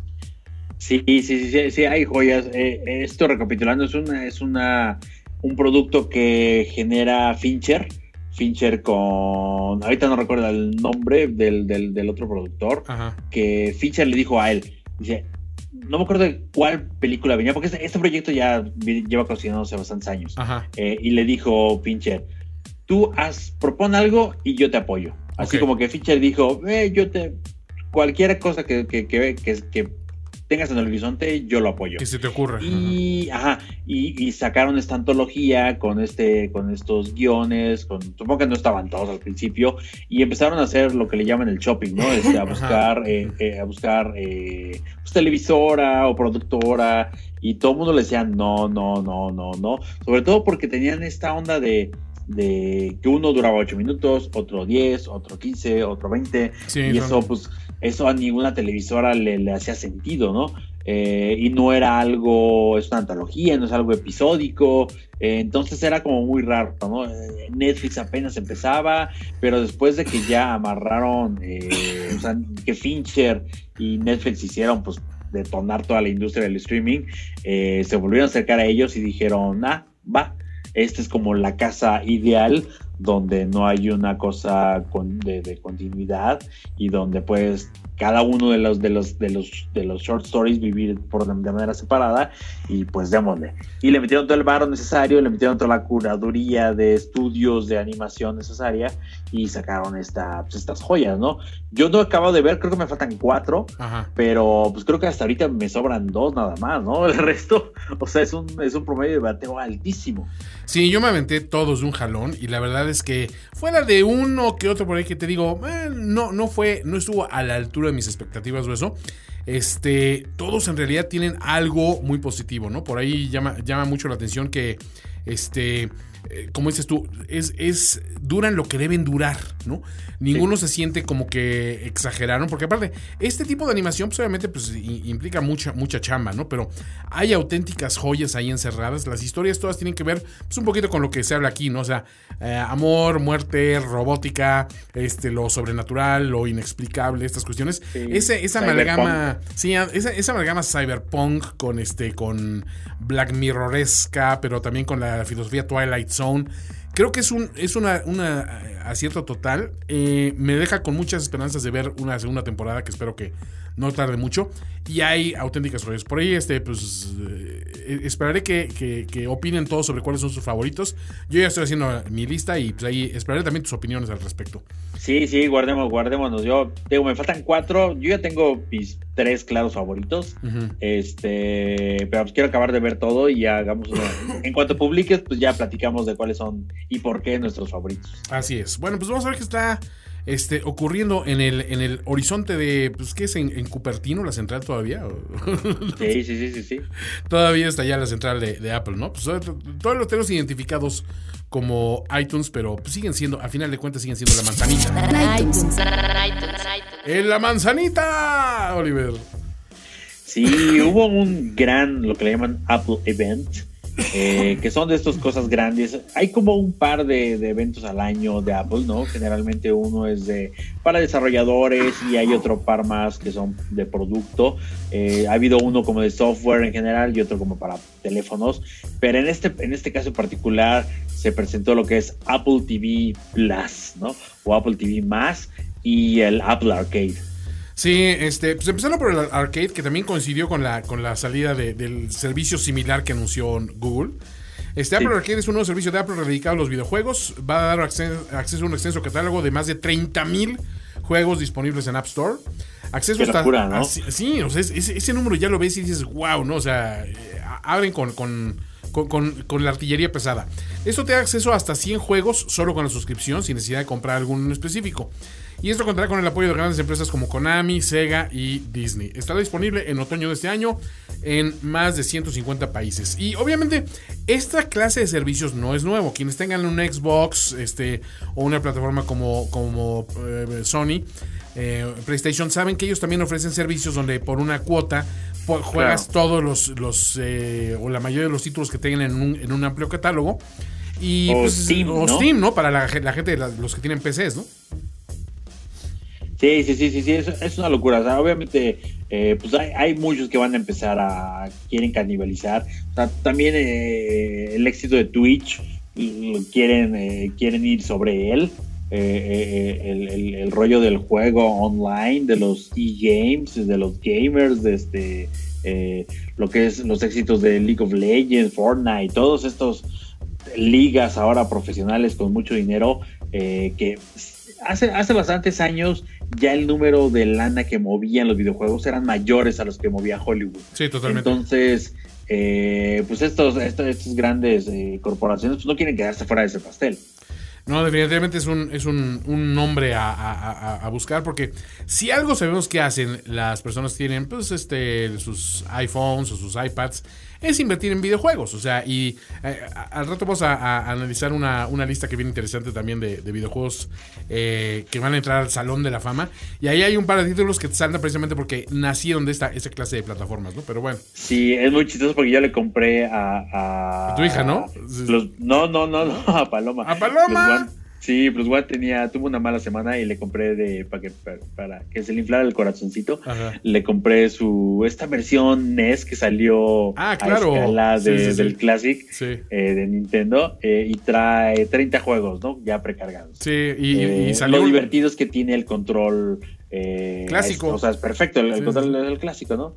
Sí, sí, sí, sí, hay joyas. Eh, esto recapitulando, es una, es una un producto que genera Fincher. Fincher con. Ahorita no recuerdo el nombre del, del, otro productor. Que Fincher le dijo a él: Dice, no me acuerdo de cuál película venía, porque este, este proyecto ya lleva cocinándose bastantes años. Eh, y le dijo Fincher: Tú haz, propon algo y yo te apoyo. Así como que Fincher dijo: eh, Yo te. Cualquier cosa que, que, que, que tengas en el horizonte, yo lo apoyo. Que se te ocurra. Y, ajá, y, sacaron esta antología con este, con estos guiones, con, supongo que no estaban todos al principio, y empezaron a hacer lo que le llaman el shopping, ¿no? Este, a buscar, eh, eh, a buscar eh, pues, televisora o productora, y todo el mundo le decía no, no, no, no, no. Sobre todo porque tenían esta onda de de que uno duraba 8 minutos, otro 10, otro 15, otro 20, y eso pues eso a ninguna televisora le, hacía sentido, ¿no? Eh, y no era algo, es una antología, no es algo episódico, eh, entonces era como muy raro, ¿no? Eh, Netflix apenas empezaba, pero después de que ya amarraron, o sea, que Fincher y Netflix hicieron, pues, detonar toda la industria del streaming, se volvieron a acercar a ellos y dijeron, ah, va, esta es como la casa ideal donde no hay una cosa de, continuidad y donde puedes cada uno de los de los de los de los short stories vivir por de, manera separada y pues démosle. Y le metieron todo el barro necesario le metieron toda la curaduría de estudios de animación necesaria y sacaron esta, pues, estas joyas no yo no acabo de ver creo que me faltan cuatro pero pues creo que hasta ahorita me sobran dos nada más no el resto o sea es un es un promedio de bateo altísimo. Sí yo me aventé todos de un jalón y la verdad es que fuera de uno que otro por ahí que te digo, eh, no, no fue, no estuvo a la altura de mis expectativas o eso. Este, todos en realidad tienen algo muy positivo, ¿no? Por ahí llama, llama mucho la atención que, este, eh, como dices tú, es, es, duran lo que deben durar, ¿no? Ninguno se siente como que exageraron, porque aparte, este tipo de animación, pues obviamente, pues implica mucha, mucha chamba, ¿no? Pero hay auténticas joyas ahí encerradas. Las historias todas tienen que ver, pues un poquito con lo que se habla aquí, ¿no? O sea, eh, amor, muerte, robótica, este, lo sobrenatural, lo inexplicable, estas cuestiones. Ese, esa amalgama, sí, esa, esa amalgama cyberpunk con este, con Black Mirroresca, pero también con la filosofía Twilight Creo que es un es una, una eh, acierto total. Eh, me deja con muchas esperanzas de ver una segunda temporada que espero que no tarde mucho. Y hay auténticas joyas. Por ahí, este, pues, eh, esperaré que, que, opinen todos sobre cuáles son sus favoritos. Yo ya estoy haciendo mi lista y pues ahí esperaré también tus opiniones al respecto. Sí, sí, guardemos, guardémonos. Yo digo, me faltan cuatro. Yo ya tengo mis tres claros favoritos. Este, pero pues quiero acabar de ver todo y ya hagamos En cuanto publiques, pues ya platicamos de cuáles son y por qué nuestros favoritos. Así es. Bueno, pues vamos a ver qué está este, ocurriendo en el, en el horizonte de, pues, ¿qué es? En, Cupertino, la central todavía. Sí, sí, sí, sí, sí. Todavía está ya la central de, Apple, ¿no? Pues todos los tenemos identificados como iTunes, pero pues, siguen siendo, al final de cuentas, siguen siendo la manzanita. iTunes. En la manzanita, Oliver. Sí, hubo un gran, lo que le llaman Apple Event eh, que son de estas cosas grandes. Hay como un par de, eventos al año de Apple, ¿no? Generalmente uno es de para desarrolladores y hay otro par más que son de producto. Eh, ha habido uno como de software en general y otro como para teléfonos. Pero en este, en este caso en particular se presentó lo que es Apple TV Plus, ¿no? O Apple TV más y el Apple Arcade. Sí, este, pues empezaron por el arcade, que también coincidió con la, con la salida del servicio similar que anunció Google. Este Apple Arcade es un nuevo servicio de Apple dedicado a los videojuegos. Va a dar acceso, a un extenso catálogo de más de 30.000 juegos disponibles en App Store. Acceso hasta. ¿no? sí, o sea, ese, número ya lo ves y dices, wow, ¿no? O sea, abren con, con, con, la artillería pesada. Esto te da acceso a hasta 100 juegos solo con la suscripción, sin necesidad de comprar alguno en específico. Y esto contará con el apoyo de grandes empresas como Konami, Sega y Disney. Estará disponible en otoño de este año en más de 150 países. Y obviamente esta clase de servicios no es nuevo. Quienes tengan un Xbox este, o una plataforma como, como eh, Sony, eh, PlayStation, saben que ellos también ofrecen servicios donde por una cuota juegas todos los, los eh, o la mayoría de los títulos que tengan en un, en un amplio catálogo. Y, o, pues, Steam, o ¿no? Steam, ¿no? Para la, la gente, los que tienen PCs, ¿no? Sí, sí, sí, sí, sí, es, una locura. O sea, obviamente, eh, pues hay, muchos que van a empezar a quieren canibalizar. También eh, el éxito de Twitch quieren, eh, quieren ir sobre él. el, rollo del juego online, de los e-games, de los gamers, de este, lo que es los éxitos de League of Legends, Fortnite, todos estos ligas ahora profesionales con mucho dinero que hace, hace bastantes años ya el número de lana que movían los videojuegos eran mayores a los que movía Hollywood. Sí, totalmente. Entonces, eh, pues estos, estos, grandes eh, corporaciones pues no quieren quedarse fuera de ese pastel. No, definitivamente es un, es un, nombre a, buscar porque si algo sabemos que hacen las personas tienen pues este sus iPhones o sus iPads es invertir en videojuegos. O sea, y eh, al rato vamos a, analizar una, lista que viene interesante también de, videojuegos eh, que van a entrar al Salón de la Fama. Y ahí hay un par de títulos que saltan precisamente porque nacieron de esta, clase de plataformas, ¿no? Pero bueno. Sí, es muy chistoso porque yo le compré a... a, tu hija, ¿no? no, no, no, no, a Paloma. A Paloma. Sí, Plus One tenía, tuvo una mala semana y le compré de para que, para, que se le inflara el corazoncito. Le compré su esta versión NES que salió ah, claro. a escala del Classic eh, de Nintendo eh, y trae 30 juegos, ¿no? Ya precargados. Sí, y, eh, salió. Lo divertido es que tiene el control clásico. o sea, es perfecto, el, control del clásico, ¿no?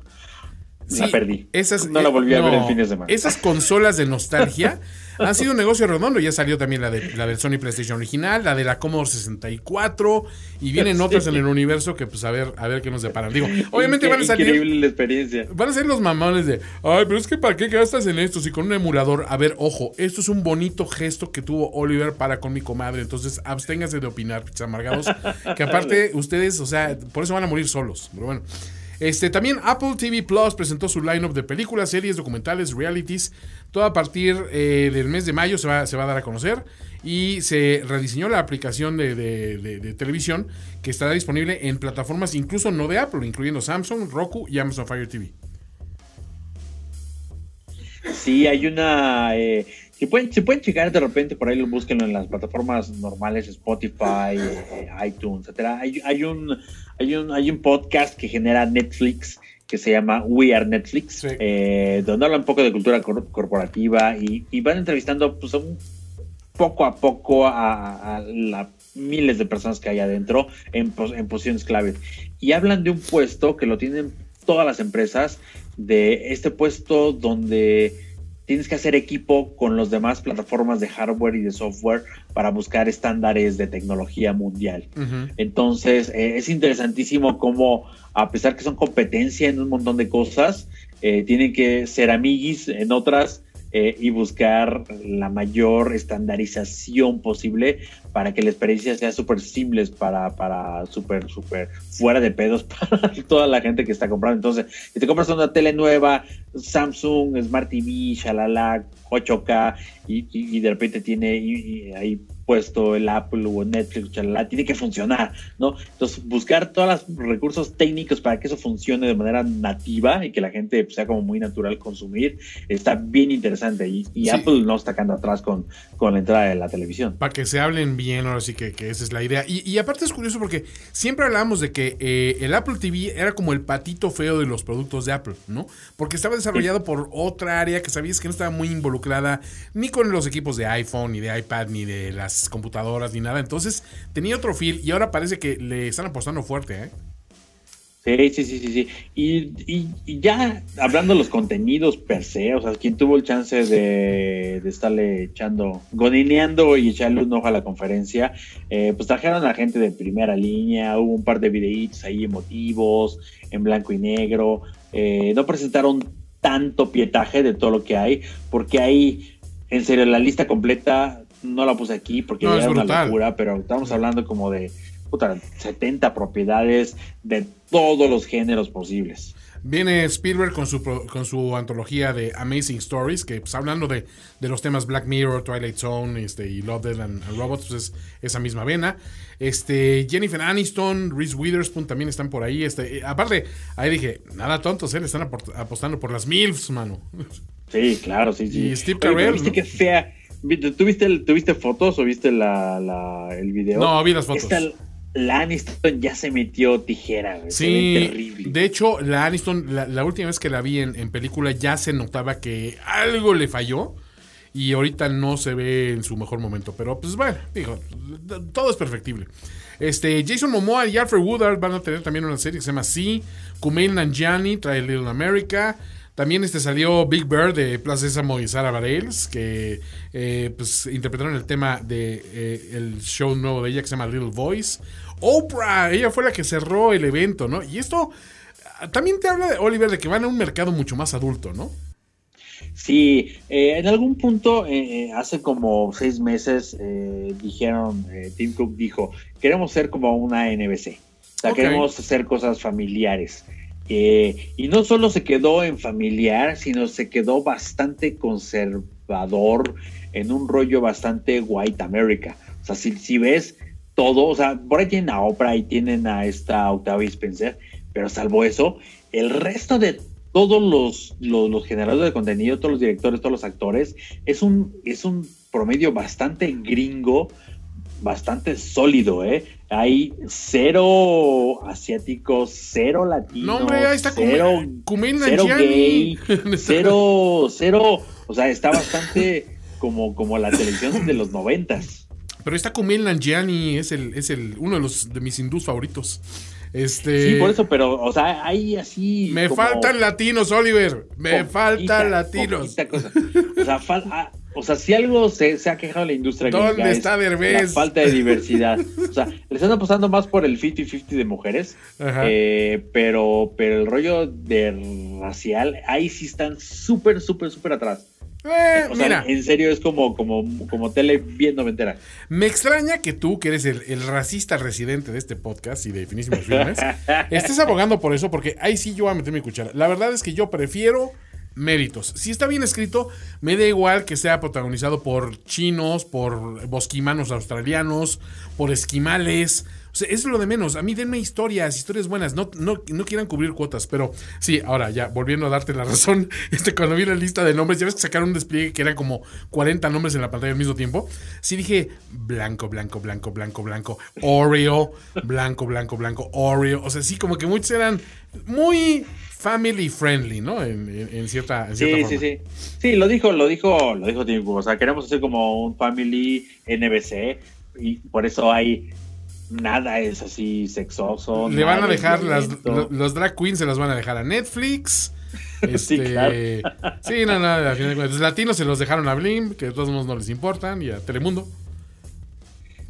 la perdí. Esas, no la volví a ver el fin de semana. Esas consolas de nostalgia han sido un negocio redondo. Ya salió también la de la del Sony PlayStation original, la de la Commodore 64 y vienen otras en el universo que pues a ver, a ver qué nos deparan. Digo, obviamente van a salir increíble la experiencia. Van a ser los mamones de, "Ay, pero es que para qué gastas en esto si con un emulador, a ver, ojo, esto es un bonito gesto que tuvo Oliver para con mi comadre, entonces absténgase de opinar, amargados, que aparte ustedes, o sea, por eso van a morir solos." Pero bueno, este, también Apple TV Plus presentó su lineup de películas, series, documentales, realities. Todo a partir eh, del mes de mayo se va, a dar a conocer. Y se rediseñó la aplicación de, televisión que estará disponible en plataformas incluso no de Apple, incluyendo Samsung, Roku y Amazon Fire TV. Sí, hay una. Eh, si, pueden, si pueden checar de repente por ahí, lo búsquenlo en las plataformas normales, Spotify, eh, iTunes, etcétera. Hay, hay un hay un, hay un podcast que genera Netflix que se llama We Are Netflix, eh, donde habla un poco de cultura corporativa y, van entrevistando pues, poco a poco a, a miles de personas que hay adentro en, en posiciones clave. Y hablan de un puesto que lo tienen todas las empresas, de este puesto donde tienes que hacer equipo con las demás plataformas de hardware y de software para buscar estándares de tecnología mundial. Entonces, eh, es interesantísimo cómo, a pesar que son competencia en un montón de cosas, eh, tienen que ser amiguis en otras eh, y buscar la mayor estandarización posible para que la experiencia sea súper simple para, para súper, súper fuera de pedos para toda la gente que está comprando. Entonces, si te compras una tele nueva, Samsung, Smart TV, shalala, 8K, y, y, de repente tiene ahí puesto el Apple o Netflix, chalala, tiene que funcionar, ¿no? Entonces, buscar todos los recursos técnicos para que eso funcione de manera nativa y que la gente pues, sea como muy natural consumir, está bien interesante. Y, Apple no está quedando atrás con, con la entrada de la televisión. Para que se hablen bien, ahora sí que, que esa es la idea. Y, aparte es curioso porque siempre hablábamos de que eh, el Apple TV era como el patito feo de los productos de Apple, ¿no? Porque estaba desarrollado por otra área que sabías que no estaba muy involucrada ni con los equipos de iPhone, ni de iPad, ni de las computadoras, ni nada. Entonces tenía otro feel y ahora parece que le están apostando fuerte, ¿eh? Sí, sí, sí, sí, sí. Y, y, ya hablando de los contenidos per se, o sea, quien tuvo el chance de, estarle echando, gonineando y echarle un ojo a la conferencia, eh, pues trajeron a gente de primera línea, hubo un par de videitos ahí emotivos, en blanco y negro, eh, no presentaron tanto pietaje de todo lo que hay, porque hay, en serio, la lista completa no la puse aquí porque era una locura, pero estamos hablando como de 70 propiedades de todos los géneros posibles. Viene Spielberg con su, con su antología de Amazing Stories, que pues, hablando de, los temas Black Mirror, Twilight Zone este, y Love, Dead and, Robots, pues es esa misma vena. Este, Jennifer Aniston, Reese Witherspoon también están por ahí. Este, eh, aparte, ahí dije, nada tontos, ¿eh? le están apostando por las MILFs, mano. Sí, claro, sí, sí. Y Steve Carell. ¿Viste fea? ¿Tuviste, fotos o viste la, el video? No, vi las fotos la Aniston ya se metió tijera. Sí, terrible. de hecho, la Aniston, la, última vez que la vi en, película ya se notaba que algo le falló y ahorita no se ve en su mejor momento. Pero pues bueno, digo, todo es perfectible. Este, Jason Momoa y Alfred Woodard van a tener también una serie que se llama Sí. Kumail Nanjiani trae Little America. También este salió Big Bird de Plaza Sésamo y Sara Bareilles, que eh, pues, interpretaron el tema del de, eh, show nuevo de ella que se llama Little Voice. Oprah, ella fue la que cerró el evento, ¿no? Y esto ah, también te habla de Oliver de que van a un mercado mucho más adulto, ¿no? Sí, eh, en algún punto, hace como seis meses, dijeron, Tim Cook dijo, queremos ser como una NBC, o sea, queremos hacer cosas familiares. Eh, y no solo se quedó en familiar, sino se quedó bastante conservador en un rollo bastante white America. O sea, si, ves todo, o sea, por ahí tienen a Oprah y tienen a esta Octavia Spencer, pero salvo eso, el resto de todos los, los, generadores de contenido, todos los directores, todos los actores, es un, es un promedio bastante gringo, bastante sólido, ¿eh? Hay cero asiáticos, cero latinos, no, hombre, ahí está cero, cero gay, cero, cero, o sea, está bastante como, como la televisión de los noventas. Pero está Kumail Nanjiani, es el, es el, uno de los de mis hindús favoritos. Este... Sí, por eso, pero, o sea, hay así. Me faltan latinos, Oliver. Me faltan latinos. O sea, falta o sea, si algo se, ha quejado la industria ¿Dónde está La falta de diversidad. o sea, le están apostando más por el 50-50 de mujeres, eh, pero, pero el rollo de racial, ahí sí están súper, súper, súper atrás. Eh, o sea, en serio es como, como, como tele bien noventera. Me extraña que tú, que eres el, racista residente de este podcast y de finísimos filmes, estés abogando por eso, porque ahí sí yo voy a meter mi cuchara. La verdad es que yo prefiero méritos. Si está bien escrito, me da igual que sea protagonizado por chinos, por bosquimanos australianos, por esquimales. O sea, es lo de menos. A mí denme historias, historias buenas. No, no, no quieran cubrir cuotas. Pero sí, ahora ya, volviendo a darte la razón, este, cuando vi la lista de nombres, ya ves que sacaron un despliegue que eran como 40 nombres en la pantalla al mismo tiempo. Sí dije blanco, blanco, blanco, blanco, blanco, Oreo, blanco, blanco, blanco, Oreo. O sea, sí, como que muchos eran muy family friendly, ¿no? En, cierta, en sí, forma. Sí, sí, sí. lo dijo, lo dijo, lo dijo Tim O sea, queremos hacer como un family NBC y por eso hay nada es así sexoso. Le van a dejar las, los, drag queens se los van a dejar a Netflix. Este, sí, claro. sí, no, no, los latinos se los dejaron a Blim, que de todos modos no les importan, y a Telemundo.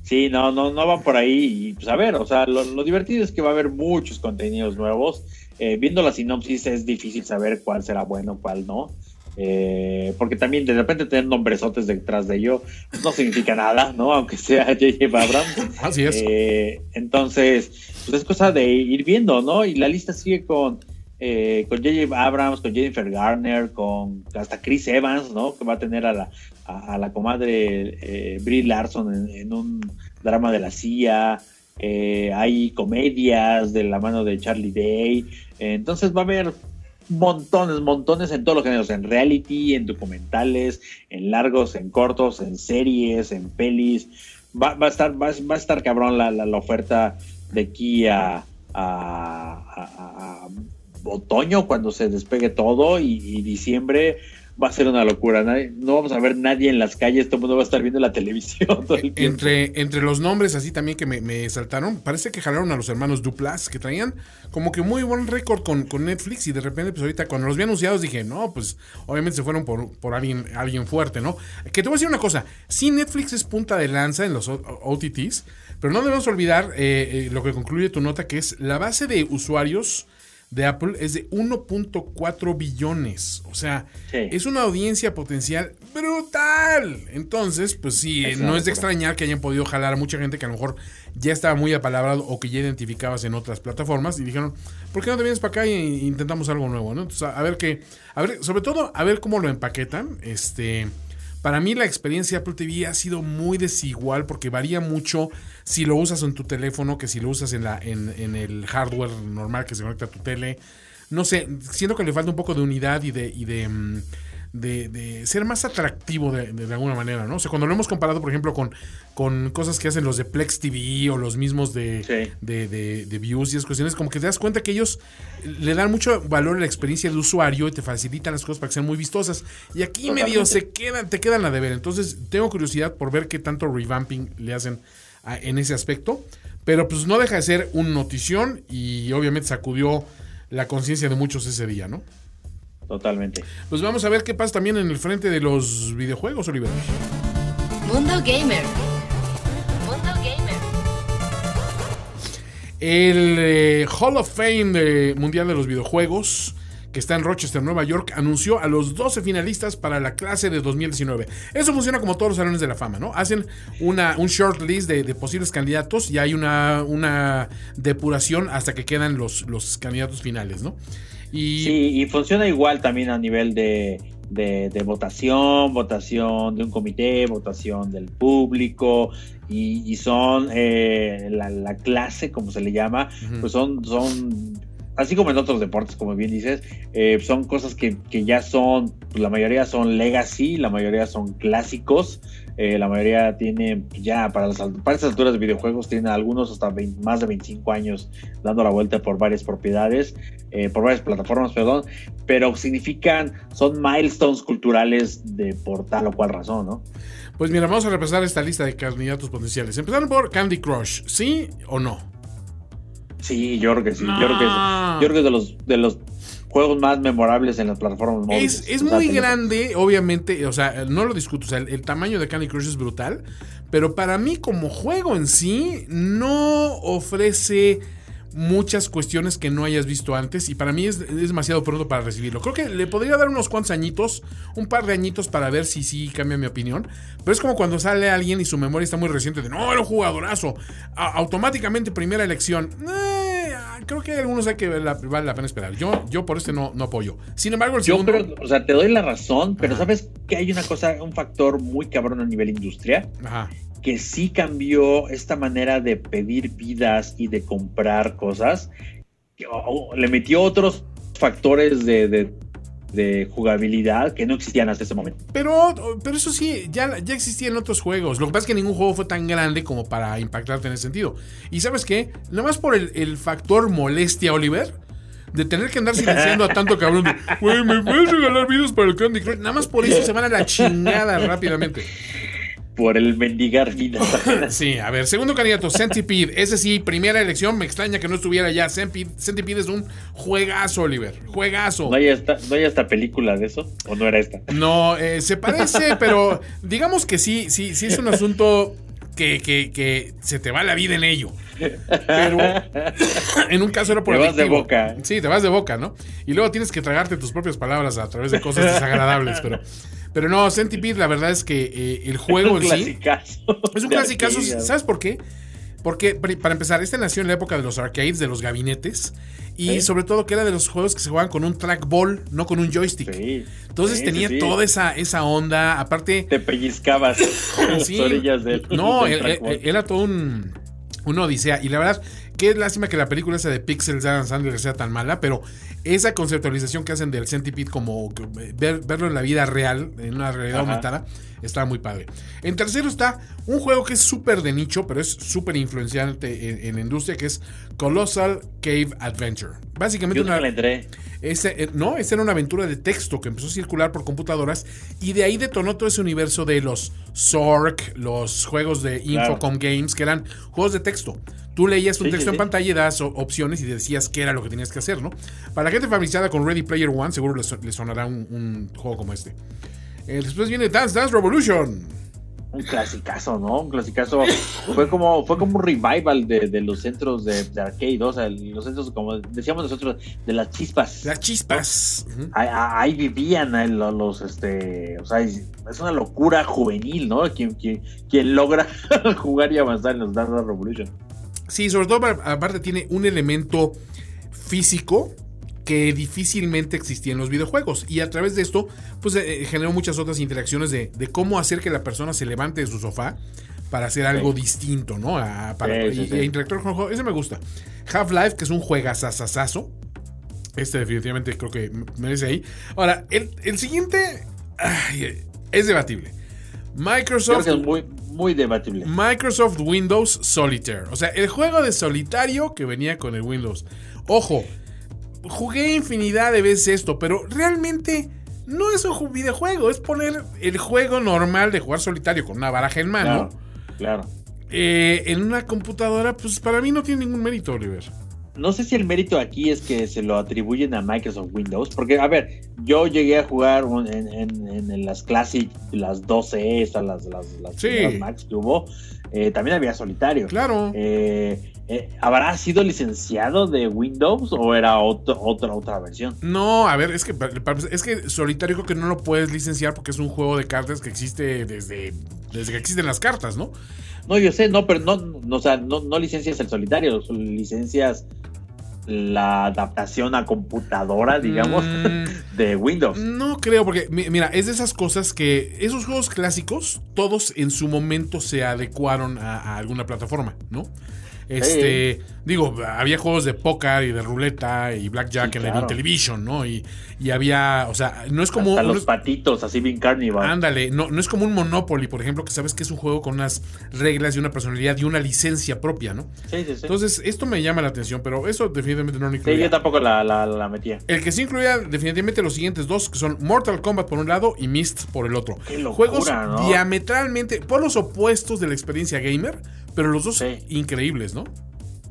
Sí, no, no, no van por ahí. Y pues a ver, o sea, lo, lo divertido es que va a haber muchos contenidos nuevos eh, viendo la sinopsis es difícil saber cuál será bueno, cuál no. Eh, porque también de repente tener nombresotes detrás de ello no significa nada, ¿no? Aunque sea J.J. Abrams. Así es. Eh, entonces, pues es cosa de ir viendo, ¿no? Y la lista sigue con eh, con J.J. Abrams, con Jennifer Garner, con hasta Chris Evans, ¿no? Que va a tener a la, a, la comadre eh, Brie Larson en, un drama de la CIA. Eh, hay comedias de la mano de Charlie Day. entonces va a haber montones, montones en todos los géneros, en reality, en documentales, en largos, en cortos, en series, en pelis. Va, a, estar, va, a estar cabrón la, la, oferta de aquí a, a otoño cuando se despegue todo y, diciembre va a ser una locura. no vamos a ver nadie en las calles, todo el mundo va a estar viendo la televisión. entre, entre los nombres así también que me, saltaron, parece que jalaron a los hermanos Duplas, que traían como que muy buen récord con, con, Netflix y de repente, pues ahorita cuando los vi anunciados dije, no, pues obviamente se fueron por, por alguien, alguien fuerte, ¿no? Que te voy a decir una cosa, sí Netflix es punta de lanza en los OTTs, pero no debemos olvidar eh, eh, lo que concluye tu nota, que es la base de usuarios de Apple es de 1.4 billones. O sea, es una audiencia potencial brutal. Entonces, pues sí, no es de extrañar que hayan podido jalar a mucha gente que a lo mejor ya estaba muy apalabrado o que ya identificabas en otras plataformas y dijeron, ¿por qué no te vienes para acá e intentamos algo nuevo? ¿no? Entonces, a ver qué, a ver, sobre todo, a ver cómo lo empaquetan. Este. Para mí la experiencia Apple TV ha sido muy desigual porque varía mucho si lo usas en tu teléfono que si lo usas en, la, en, el hardware normal que se conecta a tu tele. No sé, siento que le falta un poco de unidad y de, y de, mm, de, ser más atractivo de, alguna manera, ¿no? O sea, cuando lo hemos comparado, por ejemplo, con, con cosas que hacen los de Plex TV o los mismos de, de, Views y esas cuestiones, como que te das cuenta que ellos le dan mucho valor a la experiencia de usuario y te facilitan las cosas para que sean muy vistosas. Y aquí medio se quedan, te quedan a deber. Entonces, tengo curiosidad por ver qué tanto revamping le hacen en ese aspecto. Pero pues no deja de ser un notición y obviamente sacudió la conciencia de muchos ese día, ¿no? Totalmente. Pues vamos a ver qué pasa también en el frente de los videojuegos, Oliver. Mundo Gamer. Mundo Gamer. El eh, Hall of Fame Mundial de los Videojuegos que está en Rochester, Nueva York, anunció a los 12 finalistas para la clase de 2019. Eso funciona como todos los salones de la fama, ¿no? Hacen una, un short list de, posibles candidatos y hay una, una depuración hasta que quedan los, los candidatos finales, ¿no? Y... Sí, y funciona igual también a nivel de, votación, votación de un comité, votación del público, y, son eh, la, clase, como se le llama, pues son, son, así como en otros deportes, como bien dices, eh, son cosas que, que ya son, la mayoría son legacy, la mayoría son clásicos, eh, la mayoría tiene ya para, las, esas alturas de videojuegos, tiene algunos hasta más de 25 años dando la vuelta por varias propiedades, eh, por varias plataformas, perdón, pero significan, son milestones culturales de por tal o cual razón, ¿no? Pues mira, vamos a repasar esta lista de candidatos potenciales. Empezaron por Candy Crush, ¿sí o no? Sí, yo creo que sí. Yo creo que, yo creo que de los, de los juegos más memorables en las plataformas móviles. Es, muy grande, obviamente, o sea, no lo discuto, o sea, el, tamaño de Candy Crush es brutal, pero para mí como juego en sí no ofrece muchas cuestiones que no hayas visto antes y para mí es, demasiado pronto para recibirlo. Creo que le podría dar unos cuantos añitos, un par de añitos para ver si sí cambia mi opinión, pero es como cuando sale alguien y su memoria está muy reciente de no, era un jugadorazo, automáticamente primera elección. Eh, creo que hay algunos hay que vale la pena esperar. Yo, yo por este no, no apoyo. Sin embargo, el segundo. Yo o sea, te doy la razón, pero sabes que hay una cosa, un factor muy cabrón a nivel industria. Que sí cambió esta manera de pedir vidas y de comprar cosas. le metió otros factores de de jugabilidad que no existían hasta ese momento. Pero, pero eso sí, ya, ya existía en otros juegos. Lo que pasa es que ningún juego fue tan grande como para impactarte en ese sentido. Y sabes qué, nada más por el, factor molestia, Oliver, de tener que andar silenciando a tanto cabrón de, güey, ¿me puedes regalar videos para el Candy Crush? Nada más por eso se van a la chingada rápidamente por el mendigar vida. sí, a ver, segundo candidato, Centipede. Ese sí, primera elección, me extraña que no estuviera ya. Centipede, es un juegazo, Oliver. Juegazo. ¿No hay, esta, ¿No hay esta película de eso? ¿O no era esta? No, eh, se parece, pero digamos que sí, sí, sí es un asunto que, que, que se te va la vida en ello. Pero en un caso era por Te vas de boca. Sí, te vas de boca, ¿no? Y luego tienes que tragarte tus propias palabras a través de cosas desagradables. Pero, pero no, Centipede, la verdad es que eh, el juego un en sí. clasicazo. Es un clasicazo, arcade. ¿sabes por qué? Porque, para empezar, este nació en la época de los arcades, de los gabinetes, y Sí. sobre todo que era de los juegos que se jugaban con un trackball, no con un joystick. Sí. Entonces Sí, tenía toda esa, esa onda, aparte... Te pellizcabas con las orillas del. No, del e- era todo un, una odisea. Y la verdad, qué lástima que la película esa de Pixels de Adam Sandler sea tan mala, pero esa conceptualización que hacen del Centipede como eh, ver- verlo en la vida real, en una realidad Ajá. aumentada, está muy padre. En tercero está un juego que es súper de nicho, pero es súper influenciante en, en la industria, que es Colossal Cave Adventure. Básicamente Yo una... nunca le entré. Ese, eh, no, esa era una aventura de texto que empezó a circular por computadoras y de ahí detonó todo ese universo de los Zork, los juegos de Claro. Infocom Games, que eran juegos de texto. Tú leías un Sí, texto sí, en sí. pantalla y das opciones y decías qué era lo que tenías que hacer, ¿no? Para la gente familiarizada con Ready Player One, seguro le, le sonará un, un juego como este. Eh, después viene Dance Dance Revolution. Un clasicazo, ¿no? Un clasicazo. Fue como, fue como un revival de, de los centros de, de arcade, o sea, los centros, como decíamos nosotros, de las chispas. Las chispas. Ahí, ahí vivían eh, los, este, o sea, es una locura juvenil, ¿no? Quien, quien, quien logra jugar y avanzar en los Dance Dance Revolution. Sí, sobre todo aparte tiene un elemento físico que difícilmente existía en los videojuegos. Y a través de esto, pues eh, generó muchas otras interacciones de, de cómo hacer que la persona se levante de su sofá para hacer algo distinto, ¿no? A, para, Sí, y- sí. y a interactuar con el juego. Ese me gusta. Half-Life, que es un juegazazazazo. Este definitivamente creo que merece ahí. Ahora, el, el siguiente ay, es debatible. Creo Microsoft que es muy, muy debatible. Microsoft Windows Solitaire. O sea, el juego de solitario que venía con el Windows. Ojo, jugué infinidad de veces esto, pero realmente no es un ju- videojuego. Es poner el juego normal de jugar solitario con una baraja en mano. Claro, claro. eh, en una computadora, pues para mí no tiene ningún mérito, Oliver. No sé si el mérito aquí es que se lo atribuyen a Microsoft Windows, porque, a ver, yo llegué a jugar un- en, en- en las Classic, las 12, estas, las, las, las Sí. Macs que hubo, eh, también había solitario. Claro. Eh, eh, ¿Habrá sido licenciado de Windows o era otro- otra otra versión? No, a ver, es que, es que Solitario creo que no lo puedes licenciar porque es un juego de cartas que existe desde, desde que existen las cartas, ¿no? No, yo sé, no, pero no, no, o sea, no, no licencias el solitario, licencias la adaptación a computadora, digamos, Mm, de Windows. No creo, porque mi- mira, es de esas cosas que esos juegos clásicos, todos en su momento se adecuaron a, a alguna plataforma, ¿no? Este, digo, había juegos de póker y de ruleta y blackjack Sí, en el claro. Intellivision, ¿no? Y, y había, o sea, no es como Hasta no los es- patitos, así bien Carnival. Ándale, no, no es como un Monopoly, por ejemplo, que sabes que es un juego con unas reglas y una personalidad y una licencia propia, ¿no? Sí, sí, sí. Entonces, esto me llama la atención, pero eso definitivamente no lo sí, incluía. yo tampoco la, la, la metía. El que sí incluía definitivamente los siguientes dos, que son Mortal Kombat por un lado y Myst por el otro. Qué locura, Juegos ¿no? diametralmente, por los opuestos de la experiencia gamer, pero los dos Sí. increíbles, ¿no?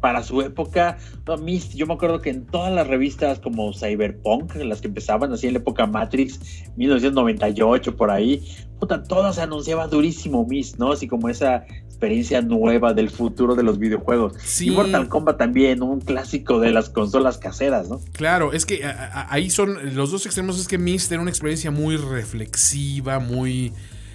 Para su época, no, yo me acuerdo que en todas las revistas como Cyberpunk, las que empezaban así en la época Matrix, 1998 por ahí, puta, todas se anunciaba durísimo Myst, ¿no? Así como esa experiencia nueva del futuro de los videojuegos. Sí. Y Mortal Kombat también, un clásico de las consolas caseras, ¿no? Claro, es que a- a- ahí son los dos extremos. Es que Myst era una experiencia muy reflexiva, muy.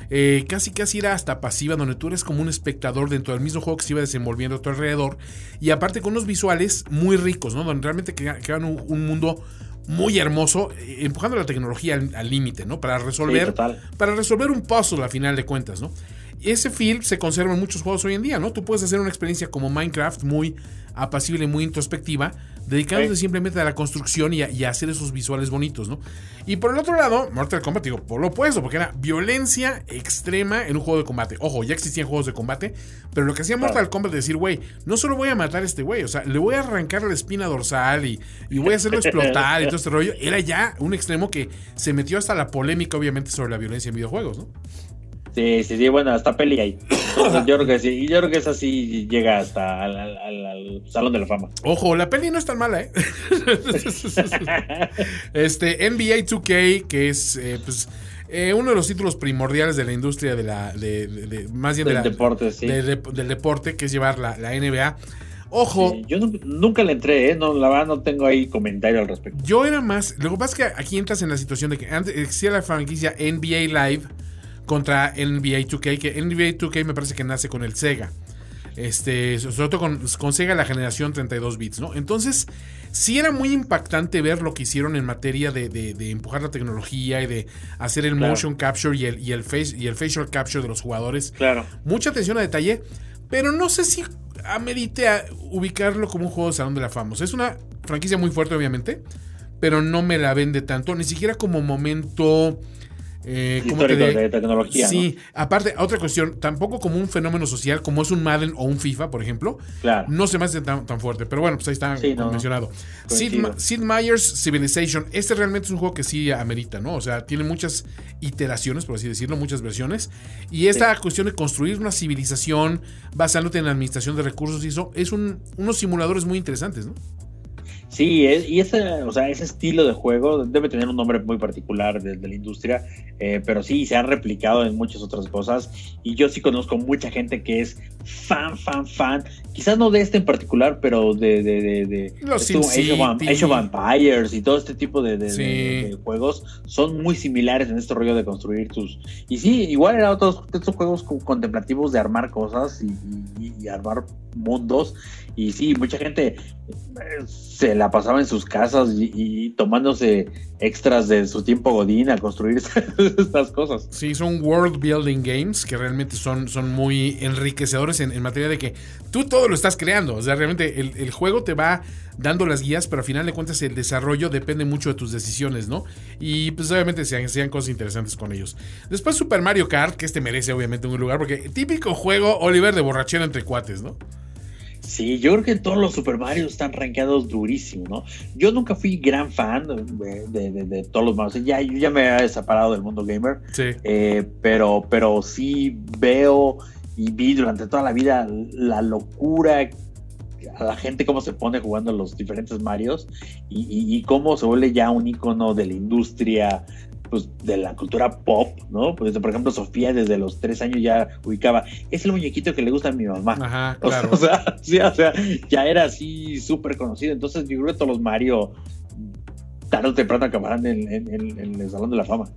Eh, casi casi era hasta pasiva, donde tú eres como un espectador dentro del mismo juego que se iba desenvolviendo a tu alrededor. Y aparte con unos visuales muy ricos, ¿no? Donde realmente crea- crean un, un mundo muy hermoso, eh, empujando la tecnología al límite, ¿no? Para resolver para resolver un puzzle a final de cuentas, ¿no? Ese feel se conserva en muchos juegos hoy en día, ¿no? Tú puedes hacer una experiencia como Minecraft muy apacible, muy introspectiva, dedicándose Sí. simplemente a la construcción y a, y a hacer esos visuales bonitos, ¿no? Y por el otro lado, Mortal Kombat, digo, por lo opuesto, porque era violencia extrema en un juego de combate. Ojo, ya existían juegos de combate, pero lo que hacía Mortal. Kombat es decir, güey, no solo voy a matar a este güey, o sea, le voy a arrancar la espina dorsal y, y voy a hacerlo explotar y todo este rollo. Era ya un extremo que se metió hasta la polémica, obviamente, sobre la violencia en videojuegos, ¿no? Sí, sí, sí, bueno, hasta peli ahí. Entonces, yo creo que sí, yo creo que esa sí llega hasta al, al- al- al Salón de la Fama. Ojo, la peli no es tan mala, ¿eh? este, NBA 2K, que es, eh, pues, eh, uno de los títulos primordiales de la industria de la. De, de- de- más bien de Del la- deporte, sí. de- de- del deporte, que es llevar la, la NBA. Ojo, Sí, yo nu- nunca le entré, ¿eh? No, la verdad no tengo ahí comentario al respecto. Yo era más. Lo que pasa es que aquí entras en la situación de que antes existía la franquicia NBA Live contra NBA 2K, que NBA 2K me parece que nace con el Sega. Este, sobre todo con, con Sega la generación 32 bits, ¿no? Entonces, sí era muy impactante ver lo que hicieron en materia de, de- de empujar la tecnología y de hacer el Claro. motion capture y el, y, el face, y el facial capture de los jugadores Claro. mucha atención a detalle, pero no sé si amerite a ubicarlo como un juego de Salón de la Fama. O sea, es una franquicia muy fuerte, obviamente, pero no me la vende tanto, ni siquiera como momento. Eh, de tecnología, Sí, aparte, otra cuestión, tampoco como un fenómeno social, como es un Madden o un FIFA, por ejemplo, Claro. no se me hace tan, tan fuerte. Pero bueno, pues ahí está Sí, no, mencionado. Sid. Ma- Sid Meier's Civilization. Este realmente es un juego que sí amerita, ¿no? O sea, tiene muchas iteraciones, por así decirlo, muchas versiones. Y esta cuestión de construir una civilización basándote en la administración de recursos y eso, es un, unos simuladores muy interesantes, ¿no? Sí, es- y ese, o sea, ese estilo de juego debe tener un nombre muy particular de, de la industria, eh, pero sí, se han replicado en muchas otras cosas. Y yo sí conozco mucha gente que es fan, fan, fan. Quizás no de este en particular, pero de, de, de, de- Los esto, Age, of. Age of Vampires y todo este tipo de, Sí. juegos son muy similares en este rollo de construir tus. Y sí, igual eran otros estos juegos co- contemplativos de armar cosas y, y- y armar mundos. Y sí, mucha gente eh, se la pasaba en sus casas y, tomándose extras de su tiempo godín a construir estas cosas. Sí, son world building games que realmente son, son muy enriquecedores en, en materia de que tú todo lo estás creando. O sea, realmente el, el juego te va dando las guías, pero al final de cuentas el desarrollo depende mucho de tus decisiones, ¿no? Y pues obviamente sean, sean cosas interesantes con ellos. Después Super Mario Kart, que este merece obviamente un lugar, porque típico juego Oliver de borrachera entre cuates, ¿no? Sí, yo creo que todos los Super Mario están rankeados durísimo, ¿no? Yo nunca fui gran fan de, de- de- de todos los Mario. Ya, yo ya me he separado del mundo gamer, Sí. eh, pero, pero sí veo y vi durante toda la vida la locura a la gente cómo se pone jugando los diferentes Marios y, y- y cómo se vuelve ya un icono de la industria pues, de la cultura pop, ¿no? Pues, por ejemplo, Sofía desde los tres años ya ubicaba, es el muñequito que le gusta a mi mamá. Ajá, O sea, claro. O sea, sí, o sea, ya era así súper conocido. Entonces, yo creo que todos los Mario tarde o temprano acabarán en, en- el Salón de la Fama.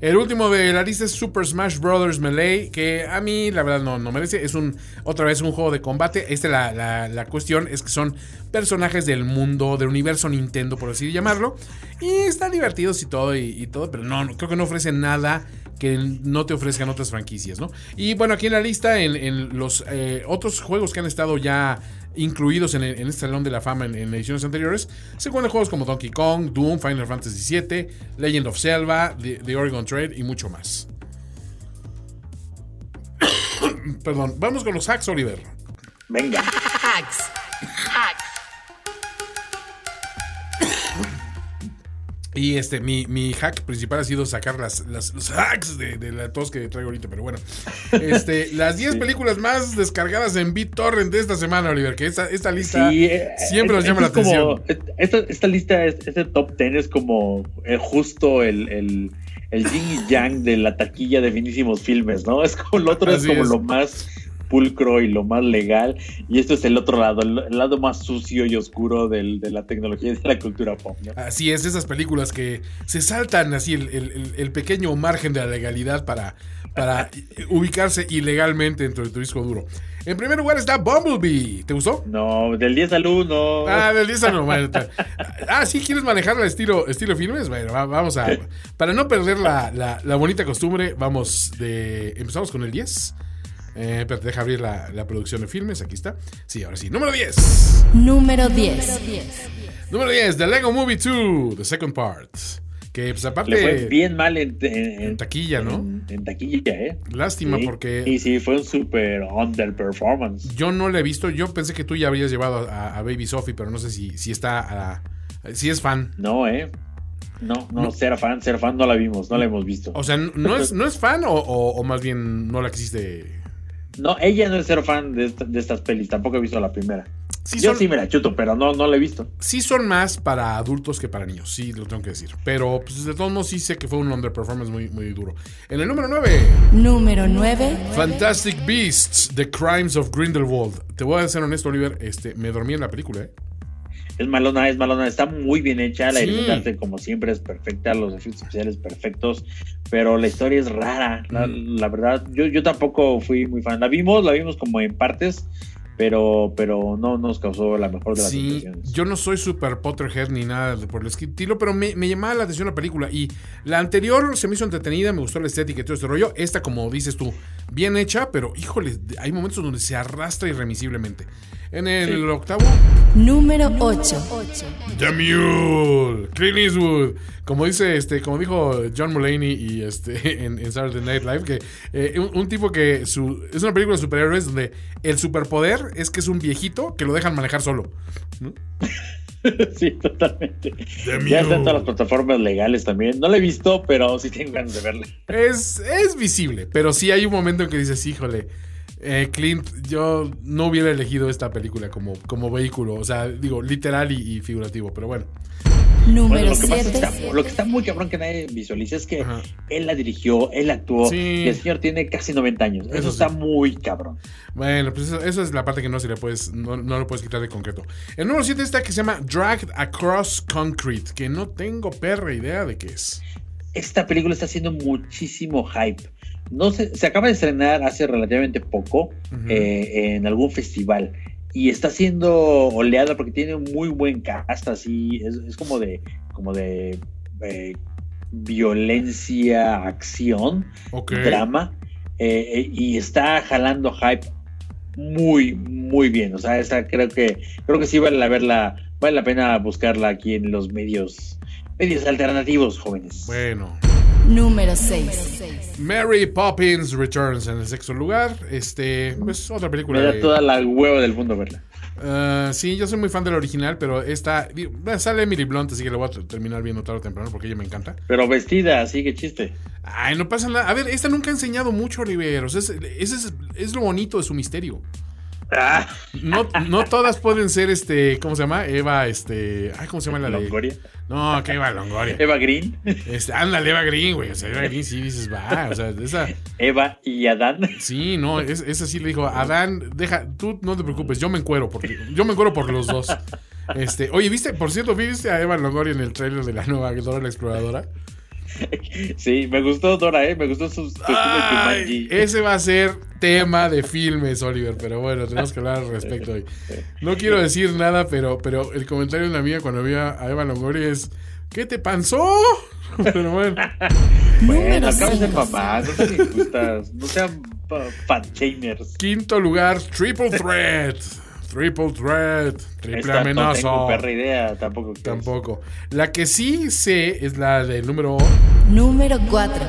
El último de la lista es Super Smash Bros. Melee, que a mí la verdad no, no merece. Es un otra vez un juego de combate. Este la, la, la cuestión es que son personajes del mundo, del universo Nintendo, por así llamarlo. Y están divertidos y todo, y, todo, pero no, creo que no ofrecen nada que no te ofrezcan otras franquicias, ¿no? Y bueno, aquí en la lista, en, en los eh, otros juegos que han estado ya incluidos en, el- en este Salón de la Fama en, en ediciones anteriores, se encuentran juegos como Donkey Kong, Doom, Final Fantasy VII, Legend of Zelda, The, The Oregon Trail y mucho más. Perdón, vamos con los hacks, Oliver. Venga. Hacks. Y este, mi, mi hack principal ha sido sacar las, las- los hacks de, de la tos que traigo ahorita, pero bueno. Este, las 10 películas más descargadas en BitTorrent de esta semana, Oliver, que esta, esta lista Sí, eh, siempre nos llama la como- atención. esta, esta lista, es- este top 10 es como eh, justo el, el, el yin y yang de la taquilla de finísimos filmes, ¿no? Es como el otro, es como es. lo más pulcro y lo más legal, y esto es el otro lado, el, lado más sucio y oscuro del- de la tecnología y de la cultura pop, ¿no? Así es, esas películas que se saltan así el, el- el- el pequeño margen de la legalidad para, para ubicarse ilegalmente dentro de tu disco duro. En primer lugar está Bumblebee. ¿Te gustó? No, del 10 al 1. Ah, del 10 al no, bueno, está- Ah, sí, ¿quieres manejar el estilo, estilo filmes? Bueno, va- vamos a. Para no perder la, la- la bonita costumbre, vamos de. Empezamos con el 10. Eh, pero deja abrir la, la producción de filmes. Aquí está. Sí, ahora sí. Número 10. Número 10. Número 10, The Lego Movie 2, The Second Part. Que pues aparte. Le fue bien mal en, en- en taquilla, ¿no? En, en taquilla, ¿eh? Lástima Sí. porque. Y sí, fue un super underperformance. Yo no la he visto. Yo pensé que tú ya habrías llevado a, a Baby Sophie, pero no sé si, si está. a- si es fan. No, ¿eh? No, no, ser fan, ser fan no la vimos, no la hemos visto. O sea, ¿no es, no es fan o, o- o más bien no la quisiste? No, ella no es ser fan de, esta- de estas pelis, tampoco he visto la primera. Sí Yo son, sí me la chuto, pero no, no la he visto. sí son más para adultos que para niños, sí, lo tengo que decir. Pero pues, de todos modos sí sé que fue un underperformance muy, muy duro. En el número 9, Número 9. Fantastic Beasts, The Crimes of Grindelwald. Te voy a ser honesto, Oliver, este, me dormí en la película, ¿eh? Es malona, es malona, está muy bien hecha, la Sí. como siempre es perfecta, los efectos especiales perfectos, pero la historia es rara, la, Mm. la verdad, yo, yo tampoco fui muy fan, la vimos, la vimos como en partes, pero, pero no nos causó la mejor de las Sí, yo no soy super Potterhead ni nada por el estilo, pero me, me llamaba la atención la película. Y la anterior se me hizo entretenida, me gustó la estética y todo este rollo. Esta, como dices tú, bien hecha, pero híjole, hay momentos donde se arrastra irremisiblemente. En el Sí. octavo, Número 8. The Mule, Clint Eastwood. Como dice, este, como dijo John Mulaney y este en, en Saturday Night Live, que eh, un, un tipo que su, es una película de superhéroes donde el superpoder es que es un viejito que lo dejan manejar solo. sí, totalmente. Ya está en todas las plataformas legales también, no la he visto, pero sí tengo ganas de verla. Es, es visible, pero sí hay un momento en que dices, híjole, eh, Clint, yo no hubiera elegido esta película como, como vehículo, o sea, digo, literal y, y figurativo, pero bueno. Bueno, Número lo, que pasa 7. está, lo que está muy cabrón que nadie visualiza es que Ajá. él la dirigió, él actuó, Sí. y el señor tiene casi 90 años. Eso, Eso está sí. muy cabrón. Bueno, pues eso, eso es la parte que no se le puedes, no, no lo puedes quitar de concreto. El número 7 está que se llama Dragged Across Concrete, que no tengo perra idea de qué es. esta película está haciendo muchísimo hype. No se, se acaba de estrenar hace relativamente poco eh, en algún festival y está siendo oleada porque tiene un muy buen cast, así es, es como de como de eh, violencia, acción, drama eh, eh, y está jalando hype muy muy bien. O sea, esta creo que creo que sí vale la verla, vale la pena buscarla aquí en los medios medios alternativos, jóvenes. Bueno. Número 6. Mary Poppins Returns en el sexto lugar. Este, pues otra película. Me da de- toda la hueva del mundo verla. Ah, sí, yo soy muy fan del original, pero esta. Sale Emily Blunt, así que lo voy a terminar viendo tarde o temprano porque ella me encanta. Pero vestida, así que chiste. Ay, no pasa nada. A ver, esta nunca ha enseñado mucho, sea, es- ese es, es lo bonito de su misterio. Ah, No, no todas pueden ser, este, ¿cómo se llama? Eva, este. Ay, ¿cómo se llama la de? Longoria. No, que Eva Longoria. Eva Green, Este, ándale, Eva Green, güey. O sea, Eva Green sí dices, va. O sea, esa. Eva y Adán. Sí, no, es, esa sí le dijo, Adán, deja, tú no te preocupes, yo me encuero, porque yo me encuero por los dos. Este, oye, ¿viste? Por cierto, ¿viste a Eva Longoria en el trailer de la nueva Dora la Exploradora? Sí, me gustó Dora, ¿eh? Me gustó su, su estilo Ay, ese va a ser tema de filmes, Oliver, pero bueno, tenemos que hablar al respecto hoy. No quiero decir nada, pero, pero el comentario de una amiga cuando vi a Eva Longoria es, ¿qué te pasó? Pero bueno, Bueno, acabas de 5. mamá, no sean injustas, no sean pa- fat shamers. quinto lugar, Triple Threat. Triple Threat, triple Esta no amenaza. tengo perra idea, tampoco. es. Tampoco. La que sí sé es la del número Número 4.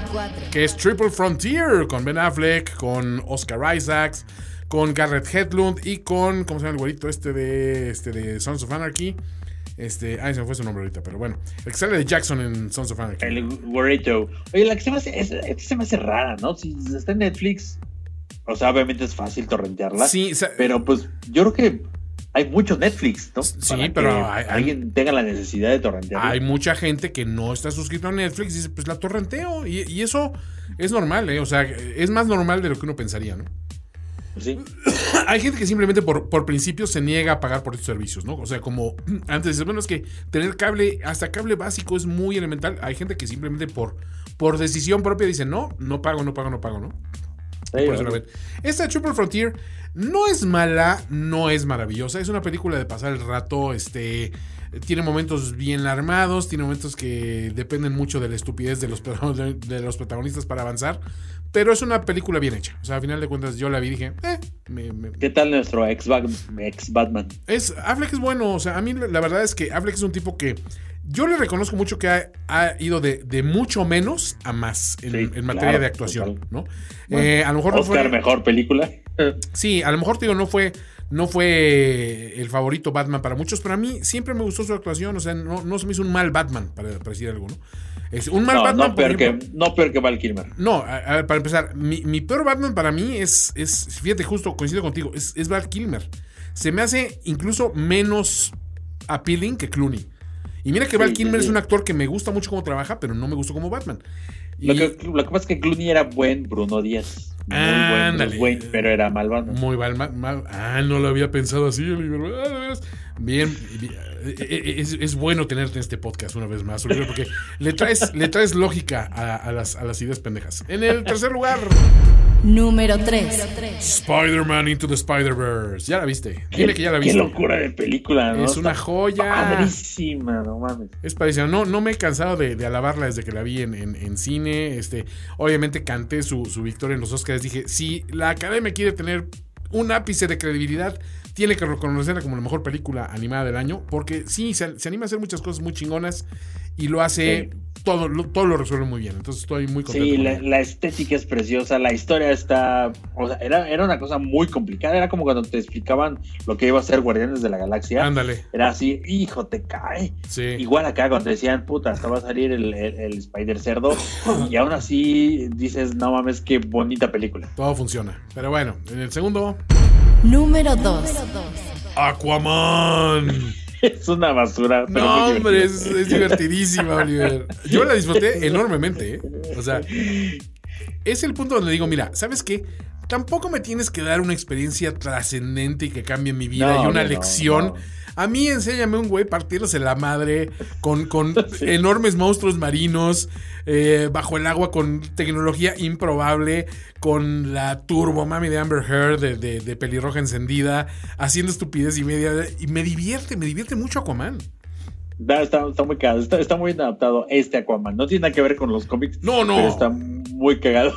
que es Triple Frontier con Ben Affleck, con Oscar Isaacs, con Garrett Hedlund y con ¿cómo se llama el güerito este de este de Sons of Anarchy? Este, ay, se me fue su nombre ahorita, pero bueno, el que sale de Jackson en Sons of Anarchy. El güerito. Oye, la que se me hace, es- esta se me hace rara, ¿no? Si está en Netflix, o sea, obviamente es fácil torrentearla. Sí, o sea, Pero pues yo creo que hay mucho Netflix, ¿no? Sí, Para pero hay- alguien tenga la necesidad de torrentearla. hay mucha gente que no está suscrito a Netflix y dice, pues la torrenteo. Y, y eso es normal, ¿eh? O sea, es más normal de lo que uno pensaría, ¿no? Sí. Hay gente que simplemente por, por principio se niega a pagar por estos servicios, ¿no? O sea, como antes dices, bueno, es que tener cable, hasta cable básico es muy elemental. Hay gente que simplemente por, por decisión propia dice, no, no pago, no pago, no pago, ¿no? Sí. Esta Triple Frontier no es mala, no es maravillosa. Es una película de pasar el rato. Este tiene momentos bien armados, tiene momentos que dependen mucho de la estupidez de los, de, los protagonistas para avanzar. Pero es una película bien hecha. O sea, a final de cuentas, yo la vi y dije, eh, me- me- ¿Qué tal nuestro ex, ex Batman? es, Affleck es bueno. O sea, a mí la verdad es que Affleck es un tipo que yo le reconozco mucho que ha, ha ido de, de mucho menos a más en, Sí, en materia claro, de actuación, total. ¿no? Bueno, Eh, a lo mejor no Oscar, fue. mejor película. Sí, a lo mejor te digo, no fue, no fue el favorito Batman para muchos, pero a mí siempre me gustó su actuación. O sea, no, no se me hizo un mal Batman, para, para decir algo, ¿no? Es un mal No, Batman. no peor, ejemplo- que, no peor que Val Kilmer. no, a, a ver, para empezar, mi, mi peor Batman para mí es, es, fíjate, justo coincido contigo, es, es Val Kilmer. se me hace incluso menos appealing que Clooney. Y mira que Val Sí, Kilmer sí, es un actor que me gusta mucho cómo trabaja, pero no me gustó como Batman. Y- Lo que, lo que pasa es que Clooney era buen Bruno Díaz. Muy buen Ándale. Bruce Wayne, pero era malvado. Muy mal, mal, mal- Ah, no lo había pensado así. Ah. Bien, bien. Eh, eh, es, es bueno tenerte en este podcast una vez más, Oliver, porque le traes, le traes lógica a, a las, a las ideas pendejas. En el tercer lugar, Número 3. Spider-Man Into the Spider-Verse. Ya la viste. Dime que ya la Qué viste. locura de película, ¿no? Es una joya. Padrísima, no mames. Es parecida. No, no me he cansado de, de alabarla desde que la vi en, en- en cine. Este, obviamente canté su, su victoria en los Oscars. Dije, si la academia quiere tener un ápice de credibilidad, tiene que reconocerla como la mejor película animada del año. Porque sí, se, se anima a hacer muchas cosas muy chingonas y lo hace. Todo, lo, todo lo resuelve muy bien. Entonces estoy muy contento. Sí, con la, la estética es preciosa, la historia está. O sea, era, era una cosa muy complicada. Era como cuando te explicaban lo que iba a ser Guardianes de la Galaxia. Ándale. Era así, hijo, te cae. Sí. Igual acá cuando decían, puta, hasta va a salir el, el- el Spider Cerdo. y aún así dices, no mames, qué bonita película. Todo funciona. Pero bueno, en el segundo, Número 2. Aquaman. Es una basura. Pero No, hombre, es, divertidísima, Oliver. Yo la disfruté enormemente, ¿eh? O sea, es el punto donde digo, mira, ¿sabes qué? Tampoco me tienes que dar una experiencia trascendente y que cambie mi vida No, y una no, lección. no. A mí enséñame un güey partiéndose la madre con, con enormes monstruos marinos, eh, bajo el agua con tecnología improbable, con la turbo mami de Amber Heard de, de- de pelirroja encendida, haciendo estupidez y media. Y me divierte, me divierte mucho Aquaman. Está, está, está muy cagado, está, está muy adaptado este Aquaman. No tiene nada que ver con los cómics. No, no. Pero está muy cagado.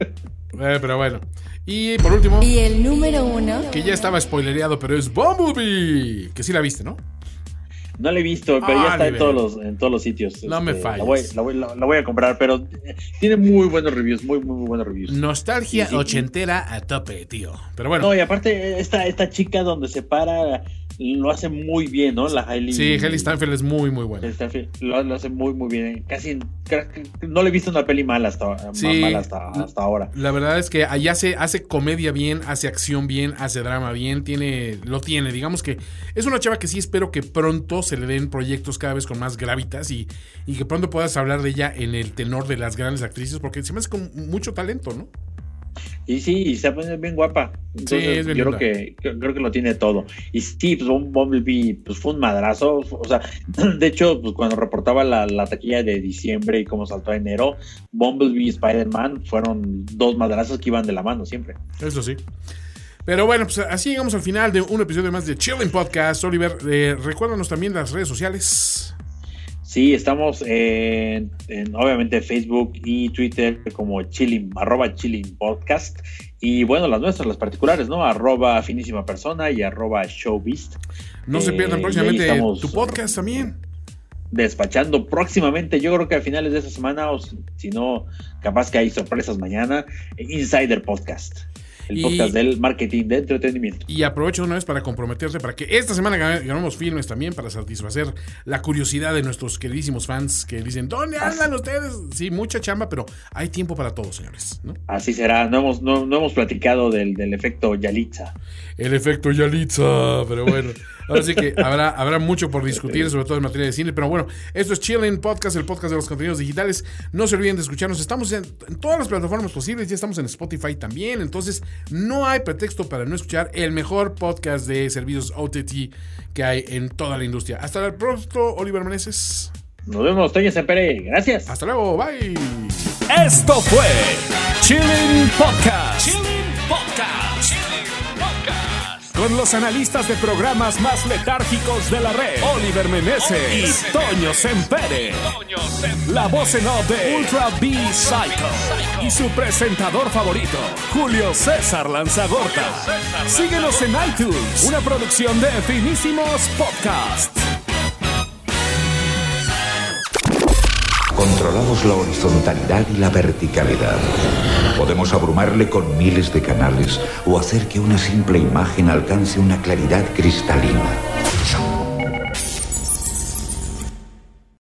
Eh, pero bueno. Y por último, Y el número 1. que ya estaba spoilereado, pero es Bumblebee. Que sí la viste, ¿no? No la he visto, pero Ah, ya está en todos los, en todos los sitios. No me Este, falles. La voy, la voy- la- la voy a comprar, pero eh, tiene muy buenos reviews, muy, muy, muy buenos reviews. Nostalgia Sí, sí. ochentera a tope, tío. Pero bueno. No, y aparte, esta, esta chica donde se para lo hace muy bien, ¿no? La Hailey. sí, Haley Steinfeld es muy, muy buena. Lo, lo hace muy, muy bien. Casi no le he visto una peli mala hasta, Sí. más mala hasta, hasta ahora. La verdad es que allá hace, hace comedia bien, hace acción bien, hace drama bien, tiene, lo tiene. Digamos que es una chava que sí espero que pronto se le den proyectos cada vez con más gravitas y, y que pronto puedas hablar de ella en el tenor de las grandes actrices, porque se me hace con mucho talento, ¿no? Y sí, y se pone bien guapa. Entonces, es bien yo creo que, creo, que lo tiene todo. Y sí, pues Bum- Bumblebee pues, fue un madrazo. O sea, de hecho, pues, cuando reportaba la, la taquilla de diciembre y cómo saltó a enero, Bumblebee y Spider-Man fueron dos madrazos que iban de la mano siempre. Eso sí. Pero bueno, pues así llegamos al final de un episodio más de Chilling Podcast. Oliver, eh, recuérdanos también las redes sociales. Sí, estamos en, en, obviamente Facebook y Twitter como chilling, arroba chilling podcast. Y bueno, las nuestras, las particulares, ¿no? Arroba finísima persona y arroba showbeast. No se Eh, pierdan ahí próximamente tu podcast también. despachando próximamente, yo creo que a finales de esta semana, o si no, capaz que hay sorpresas mañana, Insider Podcast, el Y- podcast del marketing de entretenimiento. Y aprovecho una vez para comprometerte para que esta semana gan- ganemos filmes también para satisfacer la curiosidad de nuestros queridísimos fans que dicen, ¿dónde andan ustedes? Sí, mucha chamba, pero hay tiempo para todo, señores. ¿no? Así será, no hemos, no, no hemos platicado del, del efecto Yalitza. El efecto Yalitza, pero bueno. Ahora sí que habrá, habrá mucho por discutir, sobre todo en materia de cine. Pero bueno, esto es Chilling Podcast, el podcast de los contenidos digitales. No se olviden de escucharnos. Estamos en, en todas las plataformas posibles. Ya estamos en Spotify también. Entonces, no hay pretexto para no escuchar el mejor podcast de servicios OTT que hay en toda la industria. Hasta el pronto, Oliver Meneses. Nos vemos, Toño Sempere, gracias. Hasta luego, bye. Esto fue Chilling Podcast. Podcast. Con los analistas de programas más letárgicos de la red, Oliver Meneses y Toño Sempere. La voz en off de Ultra B Psycho y su presentador favorito, Julio César Lanzagorta. Síguenos en iTunes, una producción de Finísimos Podcast. Controlamos la horizontalidad y la verticalidad. Podemos abrumarle con miles de canales o hacer que una simple imagen alcance una claridad cristalina.